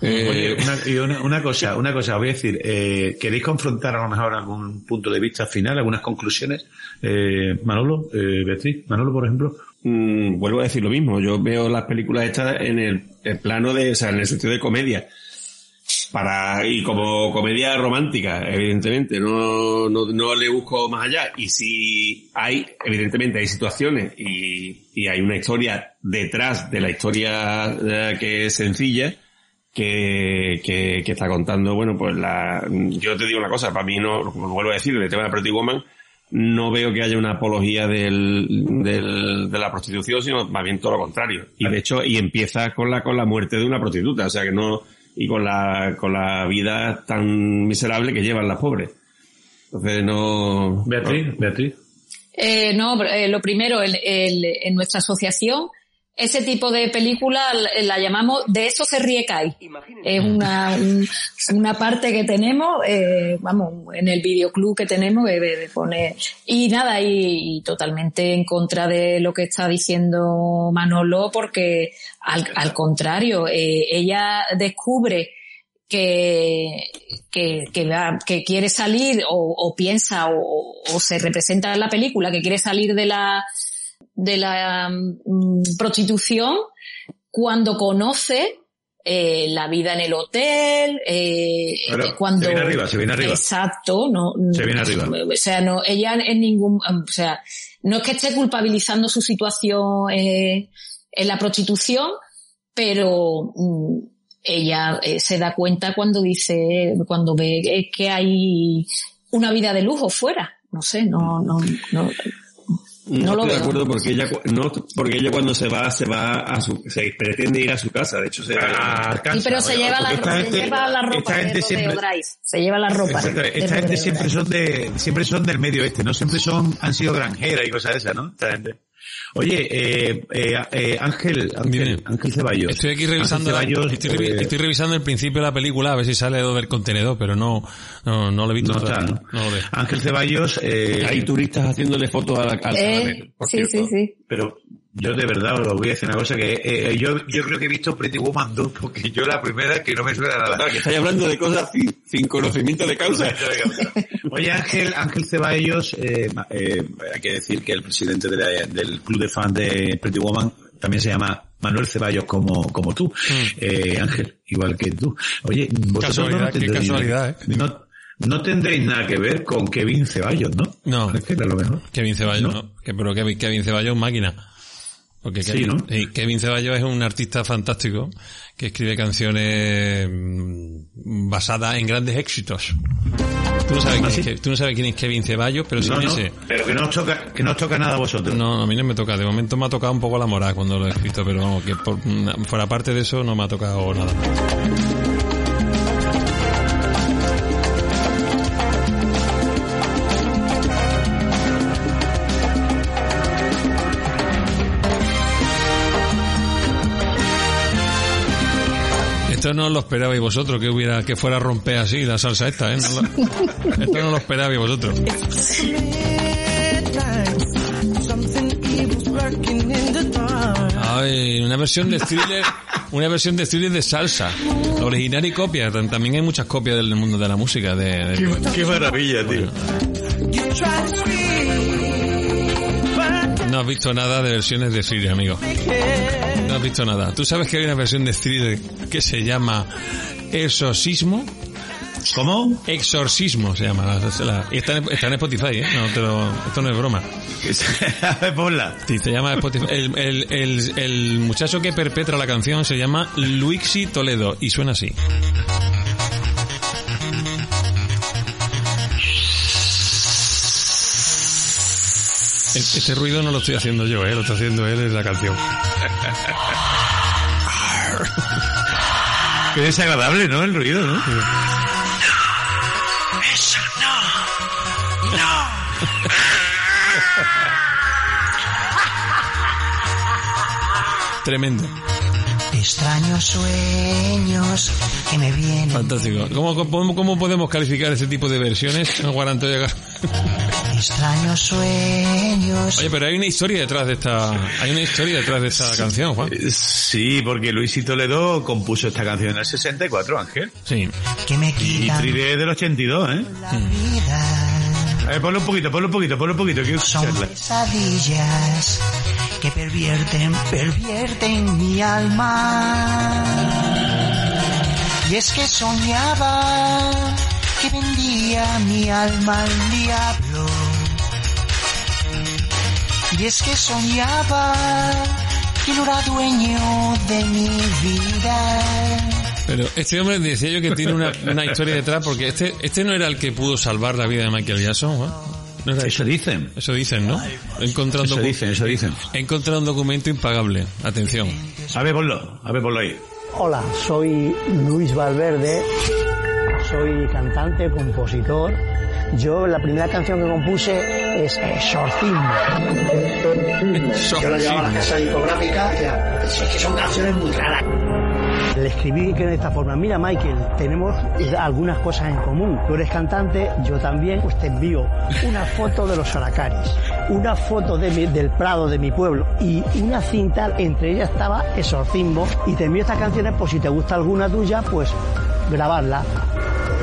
Eh, Oye, una, y una, una cosa, una cosa, os voy a decir, eh, ¿queréis confrontar a lo mejor algún punto de vista final, algunas conclusiones? Eh, Manolo, eh, Beatriz, Manolo, por ejemplo. mm, vuelvo a decir lo mismo. Yo veo las películas estas en el, el plano de, o sea, en el sentido de comedia. Para, y como comedia romántica, evidentemente, no, no, no le busco más allá. Y si hay, evidentemente hay situaciones y, y hay una historia detrás de la historia eh, que es sencilla, que, que, que está contando, bueno, pues la, yo te digo una cosa, para mí no, vuelvo a decir, el tema de Pretty Woman, no veo que haya una apología del, del, de la prostitución, sino más bien todo lo contrario. Y de hecho, y empieza con la, con la muerte de una prostituta, o sea que no, y con la, con la vida tan miserable que llevan las pobres. Entonces no... Beatriz, Beatriz. Eh, no, eh, lo primero, el- el- en nuestra asociación, ese tipo de película la, la llamamos De eso se ríe Kai. Es una, un- una parte que tenemos, eh, vamos, en el videoclub que tenemos de, de- de poner. Y nada, y, y totalmente en contra de lo que está diciendo Manolo, porque al, al contrario, eh, ella descubre que, que, que, va- que quiere salir o, o piensa o, o se representa en la película que quiere salir de la, de la mm, prostitución cuando conoce eh, la vida en el hotel, eh, Claro, cuando se viene arriba, se viene arriba. exacto, no, Se viene arriba. o sea, no, ella en ningún, o sea, no es que esté culpabilizando su situación eh, en la prostitución, pero mm, ella eh, se da cuenta cuando dice, cuando ve eh, que hay una vida de lujo fuera. No sé, no, no, no, No, No lo estoy de acuerdo porque ella, no, porque ella cuando se va, se va a su, se pretende ir a su casa, de hecho se Sí, pero se lleva la, esta se gente- lleva la ropa esta de gente siempre-. Se lleva la ropa. Esta gente siempre son de, siempre son del medio este, ¿no? Siempre son, han sido granjeras y cosas de esas, ¿no? Esta gente. Oye, eh, eh, eh, Ángel, Ángel, Ángel Ceballos. Estoy aquí revisando, Ceballos, estoy, revi- eh, estoy revisando el principio de la película a ver si sale del contenedor, pero no, no, no lo he visto. No está, todavía. ¿no? lo. Ángel Ceballos, eh, Hay turistas haciéndole fotos a la, al Eh, por sí, cierto. sí, sí. pero yo de verdad os voy a decir una cosa que eh, yo, yo creo que he visto Pretty Woman 2 porque yo la primera es que no me suena nada. Que estáis hablando de cosas sin, sin conocimiento de causa. Oye, Ángel, Ángel Ceballos, eh, eh, hay que decir que el presidente de la- del club de fans de Pretty Woman también se llama Manuel Ceballos como, como tú, eh, Ángel, igual que tú. Oye, vosotros Hmm. Casualidad, no qué tendréis, casualidad, ¿eh? no, no tendréis nada que ver con Kevin Ceballos, ¿no? No. Es que a lo mejor. Kevin Ceballos, ¿no? Que, pero Kevin, Kevin Ceballos máquina. Porque Sí, Kevin, ¿no? sí, Kevin Ceballos es un artista fantástico que escribe canciones mm, basadas en grandes éxitos. Tú no sabes, ¿Ah, quién, sí? es, tú no sabes quién es Kevin Ceballos, pero sí No, no, sé. pero que no os toca, que no os toca nada a vosotros. No, a mí no me toca. De momento me ha tocado un poco la moral cuando lo he escrito, pero vamos, que por, mm, fuera parte de eso no me ha tocado nada. Esto no lo esperabais vosotros, que hubiera, que fuera a romper así la salsa esta, ¿eh? No lo- esto no lo esperabais vosotros. Ay, una versión de thriller, una versión de thriller de salsa. Original y copia. Tam- También hay muchas copias del mundo de la música. De, de- Qué maravilla, tío. No has visto nada de versiones de thriller, amigo. No has visto nada. ¿Tú sabes que hay una versión de thriller que se llama Exorcismo? ¿Cómo? Exorcismo se llama. La, la- y está, en, está en Spotify, ¿eh? No te lo- esto no es broma. Ponla. Sí, se llama Spotify. El, el, el, el muchacho que perpetra la canción se llama Luixi Toledo y suena así. E- Este ruido no lo estoy haciendo yo, ¿eh? lo está haciendo él en la canción. Qué desagradable, ¿no? El ruido, ¿no? Eso no. No. Tremendo. Extraños sueños que me vienen. Fantástico. ¿Cómo, cómo, cómo podemos calificar este tipo de versiones, Juan Antonio Gar- Extraños sueños. Oye, pero hay una historia detrás de esta, hay una historia detrás de esta canción, Juan. Sí, porque Luis y Toledo compuso esta canción en el 64, Ángel. Sí. Que me Y Thriller del 82, ¿eh? la vida. A ver, ponlo un poquito, ponlo un poquito, ponlo un poquito. Quiero Son escucharla. pesadillas que pervierten, pervierten mi alma. Y es que soñaba que vendía mi alma al diablo. Y es que soñaba que no era dueño de mi vida. Pero este hombre decía yo que tiene una, una historia detrás, porque este, este no era el que pudo salvar la vida de Michael Jackson, ¿no? ¿No era Eso dicen. Eso dicen, ¿no? Un Eso dicen, eso dicen. He encontrado un documento impagable. Atención. A ver, ponlo, a ver, ponlo ahí. Hola, soy Luis Valverde, soy cantante, compositor. Yo la primera canción que compuse es Exorcismo. Yo la llevaba a la casa discográfica, ya, es que son canciones muy raras. Le escribí que de esta forma, mira Michael, tenemos algunas cosas en común. Tú eres cantante, yo también, pues te envío una foto de los Aracaris, una foto de mi- del Prado de mi pueblo y una cinta, entre ellas estaba Exorcismo y te envío estas canciones por si te gusta alguna tuya, pues grabarla.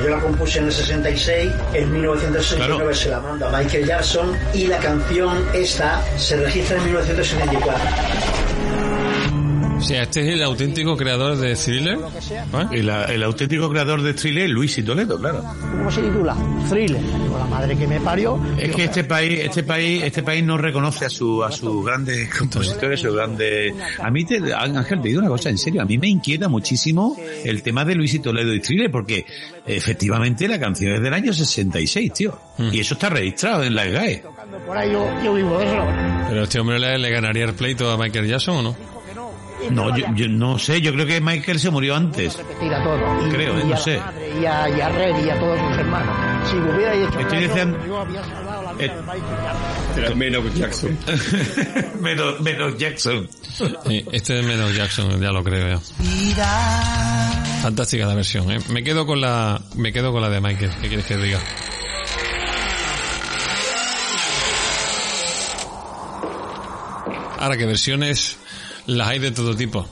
Yo la compuse en el 66, en 1969 se la mando a Michael Jackson y la canción esta se registra en 1974. O sea, este es el auténtico creador de Thriller. ¿eh? El, el auténtico creador de thriller, Luis y Toledo, claro. ¿Cómo se titula? Thriller. Digo, la madre que me parió. Es que este país, este país, este país no reconoce a su, a sus grandes compositores, sus grandes. A mí te, Ángel, te digo una cosa en serio, a mí me inquieta muchísimo el tema de Luis y Toledo y Thriller, porque efectivamente la canción es del año 66, tío. Y eso está registrado en la GAE. Por ahí yo, yo vivo de eso. Pero este hombre le, le ganaría el pleito a Michael Jackson o no? No, yo, yo no sé, yo creo que Michael se murió antes. a Creo, y no a sé. la madre, y a, y a Red y a todos sus hermanos. Si hubiera hecho Estoy caso, diciendo- yo había salvado la vida Eh, de Michael Jackson. Menos Jackson. menos, menos Jackson. Sí, este es menos Jackson, ya lo creo. Fantástica la versión, ¿eh? Me quedo con la, me quedo con la de Michael. ¿Qué quieres que diga? Ahora que versiones las hay de todo tipo.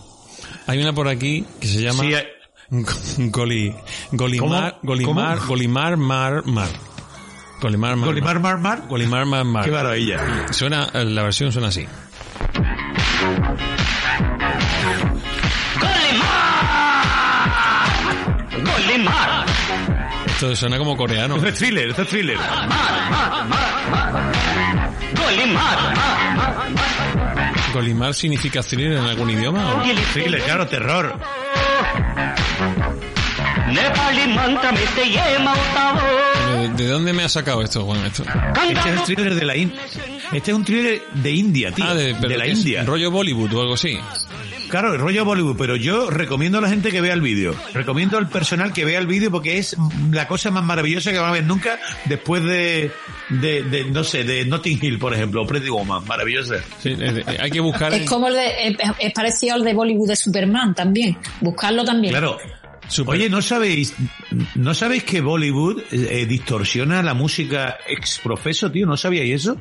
Hay una por aquí que se llama Sí, hay- Goli, Golimar, ¿Cómo? Golimar, ¿Cómo? Golimar, Mar, Mar. Golimar, Mar, Golimar, Mar, Mar. Golimar, Mar, Mar. Qué maravilla. Suena, la versión suena así. ¡Golimar! Esto suena como coreano. Esto es thriller, esto es thriller. ¡Golimar! ¿Golimar significa thriller en algún idioma? ¿o? Thriller, claro, terror. ¿De, dónde me ha sacado esto, Juan? Esto? Este es el thriller de la India. Este es un thriller de India, tío. Ah, de, de la India. Rollo Bollywood o algo así. Claro, el rollo Bollywood, pero yo recomiendo a la gente que vea el vídeo. Recomiendo al personal que vea el vídeo porque es la cosa más maravillosa que van a ver nunca después de, de, de, no sé, de Notting Hill, por ejemplo, o Pretty Woman. Maravillosa. Sí, eh, eh, hay que buscar. Es como el de, es, es parecido al de Bollywood de Superman también. Buscarlo también. Claro. Oye, ¿no sabéis, no sabéis que Bollywood eh, eh, distorsiona la música ex profeso, tío? ¿No sabíais eso?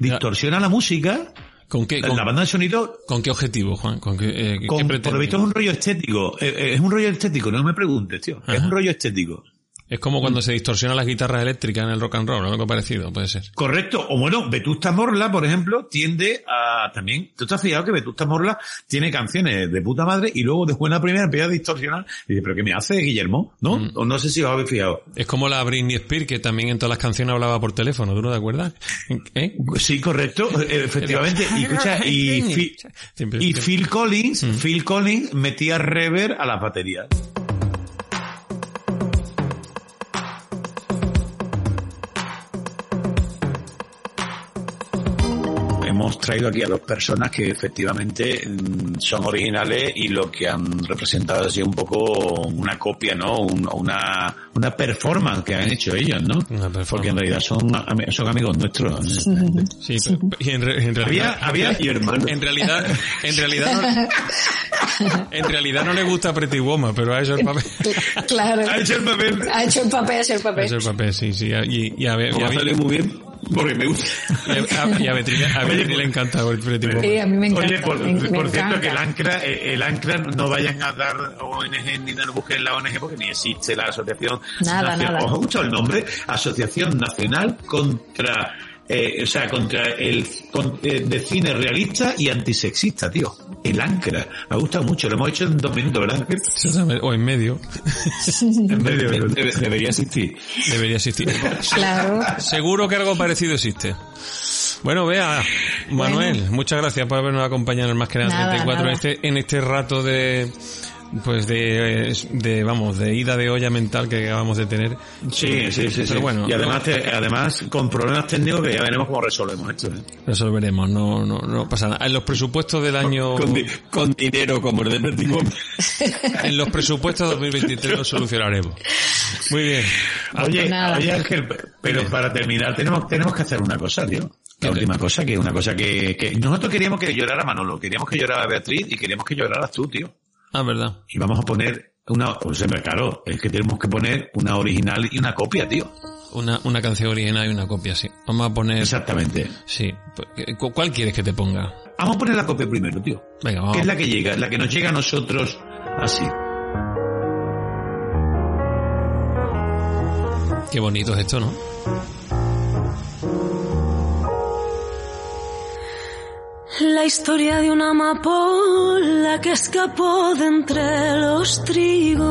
Distorsiona la música. ¿Con qué? La con- banda de sonido ¿Con qué objetivo, Juan? ¿Con qué, eh, qué Con- por pretende? lo visto es un rollo estético. Eh, eh, es un rollo estético, no me preguntes, tío. Es un rollo estético. Es como cuando se distorsionan las guitarras eléctricas en el rock and roll, algo parecido, puede ser. Correcto. O bueno, Vetusta Morla, por ejemplo, tiende a también. ¿Tú te has fijado que Vetusta Morla tiene canciones de puta madre y luego de buena primera empieza a distorsionar? Y dice, ¿pero qué me hace Guillermo? ¿No? Mm. O no sé si os habéis fijado. Es como la Britney Spears, que también en todas las canciones hablaba por teléfono, ¿tú no te acuerdas? ¿Eh? Sí, correcto, eh, efectivamente. Y escucha, y. Phil Collins, Mm. Phil Collins metía rever a las baterías. Traído aquí a dos personas que efectivamente mm, son originales y lo que han representado ha sido un poco una copia, ¿no? Un- una, una performance que han hecho ellos, ¿no? Porque en realidad son, son amigos nuestros. ¿no? Sí, pero- y en, re- en realidad, Había- había- y hermano. En realidad, en realidad no, en realidad no le gusta Pretty Woman, pero ha hecho el papel. Claro. Ha hecho el papel. Ha hecho el papel, ha hecho el Ha papel. hecho el papel, sí, sí. Y, y a ver, y Como a mí- sale muy bien. Porque me gusta. Y a Beatriz le encanta. Sí, a mí me encanta. Oye, por, me- me por cierto, encanta. que el ANCRA, eh, el ANCRA no vayan a dar ONG ni no busquen la ONG porque ni existe la asociación. Nada, Nacional- nada. ¿Os ha gustado el nombre? Asociación Nacional contra, eh, o sea, contra el con- eh, de cine realista y antisexista, tío. El ANCRA. Me ha gustado mucho. Lo hemos hecho en dos minutos, ¿verdad? Ángel? O en medio. en medio. Debe- debería existir. Debería existir. Claro. Seguro que algo parecido existe. Bueno, vea, Manuel, muchas gracias por habernos acompañado en el Más que nada Nada, 34 en nada. este, en este rato de, pues de, de, vamos, de ida de olla mental que acabamos de tener. Sí, sí, sí. Pero sí. bueno, y además, te- además, con problemas técnicos que ya veremos cómo resolvemos esto. ¿eh? resolveremos, no, no, no pasa nada. En los presupuestos del año, Con, di- con dinero como el de Vertigo. en los presupuestos 2023 lo solucionaremos. Muy bien. Oye, oye Ángel, pero para terminar tenemos tenemos que hacer una cosa, tío. La última cosa, que es una cosa que, que nosotros queríamos que llorara Manolo, queríamos que llorara Beatriz y queríamos que lloraras tú, tío. Ah, verdad. Y vamos a poner una, sea, claro, es que tenemos que poner una original y una copia, tío. Una, una canción original y una copia, sí. Vamos a poner... Exactamente. Sí. ¿Cu- ¿Cuál quieres que te ponga? Vamos a poner la copia primero, tío. Venga, vamos. Que es la que llega, la que nos llega a nosotros así. Qué bonito es esto, ¿no? La historia de una amapola que escapó de entre los trigos.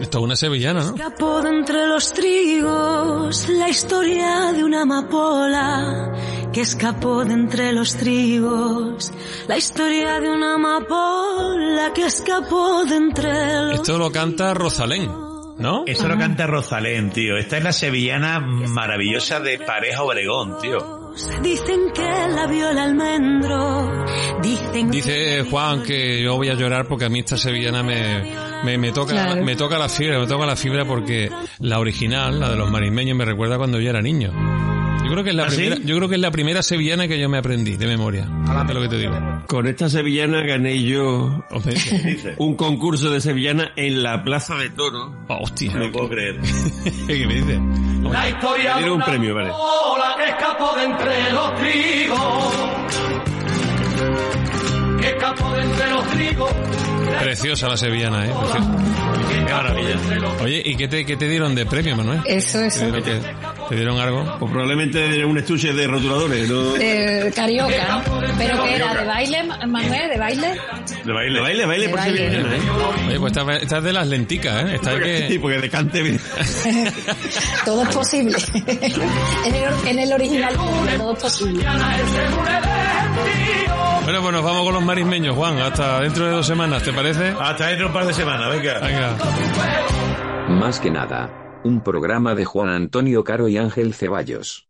Esto es una sevillana, ¿no? Escapó de entre los trigos. La historia de una amapola que escapó de entre los trigos. La historia de una amapola que escapó de entre los Esto lo canta Rosalén, ¿no? Eso lo canta Rosalén, tío. Esta es la sevillana maravillosa de Pareja Obregón, tío. Dicen que la vio el almendro. Dicen Dice Juan que yo voy a llorar porque a mí esta sevillana me, me, me toca Claro. me toca la fibra, me toca la fibra porque la original, la de los marismeños, me recuerda cuando yo era niño. Yo creo que es la ¿Ah, sí? primera, yo creo que es la primera sevillana que yo me aprendí de memoria. Es lo que te digo. Con esta sevillana gané yo un concurso de sevillana en la Plaza de Toro. hostia. No puedo creer. ¿Qué me dice? La historia de un premio, vale. que escapó de entre los trigos. Que escapó de entre los trigos. Preciosa la sevillana, ¿eh? Preciosa. Qué maravilla. Oye, ¿y qué te, qué te dieron de premio, Manuel? Eso, eso. ¿Te dieron, qué- te dieron algo? Pues probablemente un estuche de rotuladores, ¿no? Eh, carioca. ¿Pero qué era? ¿De baile, Manuel? ¿De baile? De baile, de baile, baile De por baile. sevillana, ¿eh? Oye, pues esta, esta es de las lenticas, ¿eh? Esta es que... Sí, porque de cante... Todo es posible. en, el, en el original todo es posible. Bueno, pues nos vamos con los marismeños, Juan. Hasta dentro de dos semanas, ¿te parece? Hasta dentro de un par de semanas, venga. Venga. Más que nada, un programa de Juan Antonio Caro y Ángel Ceballos.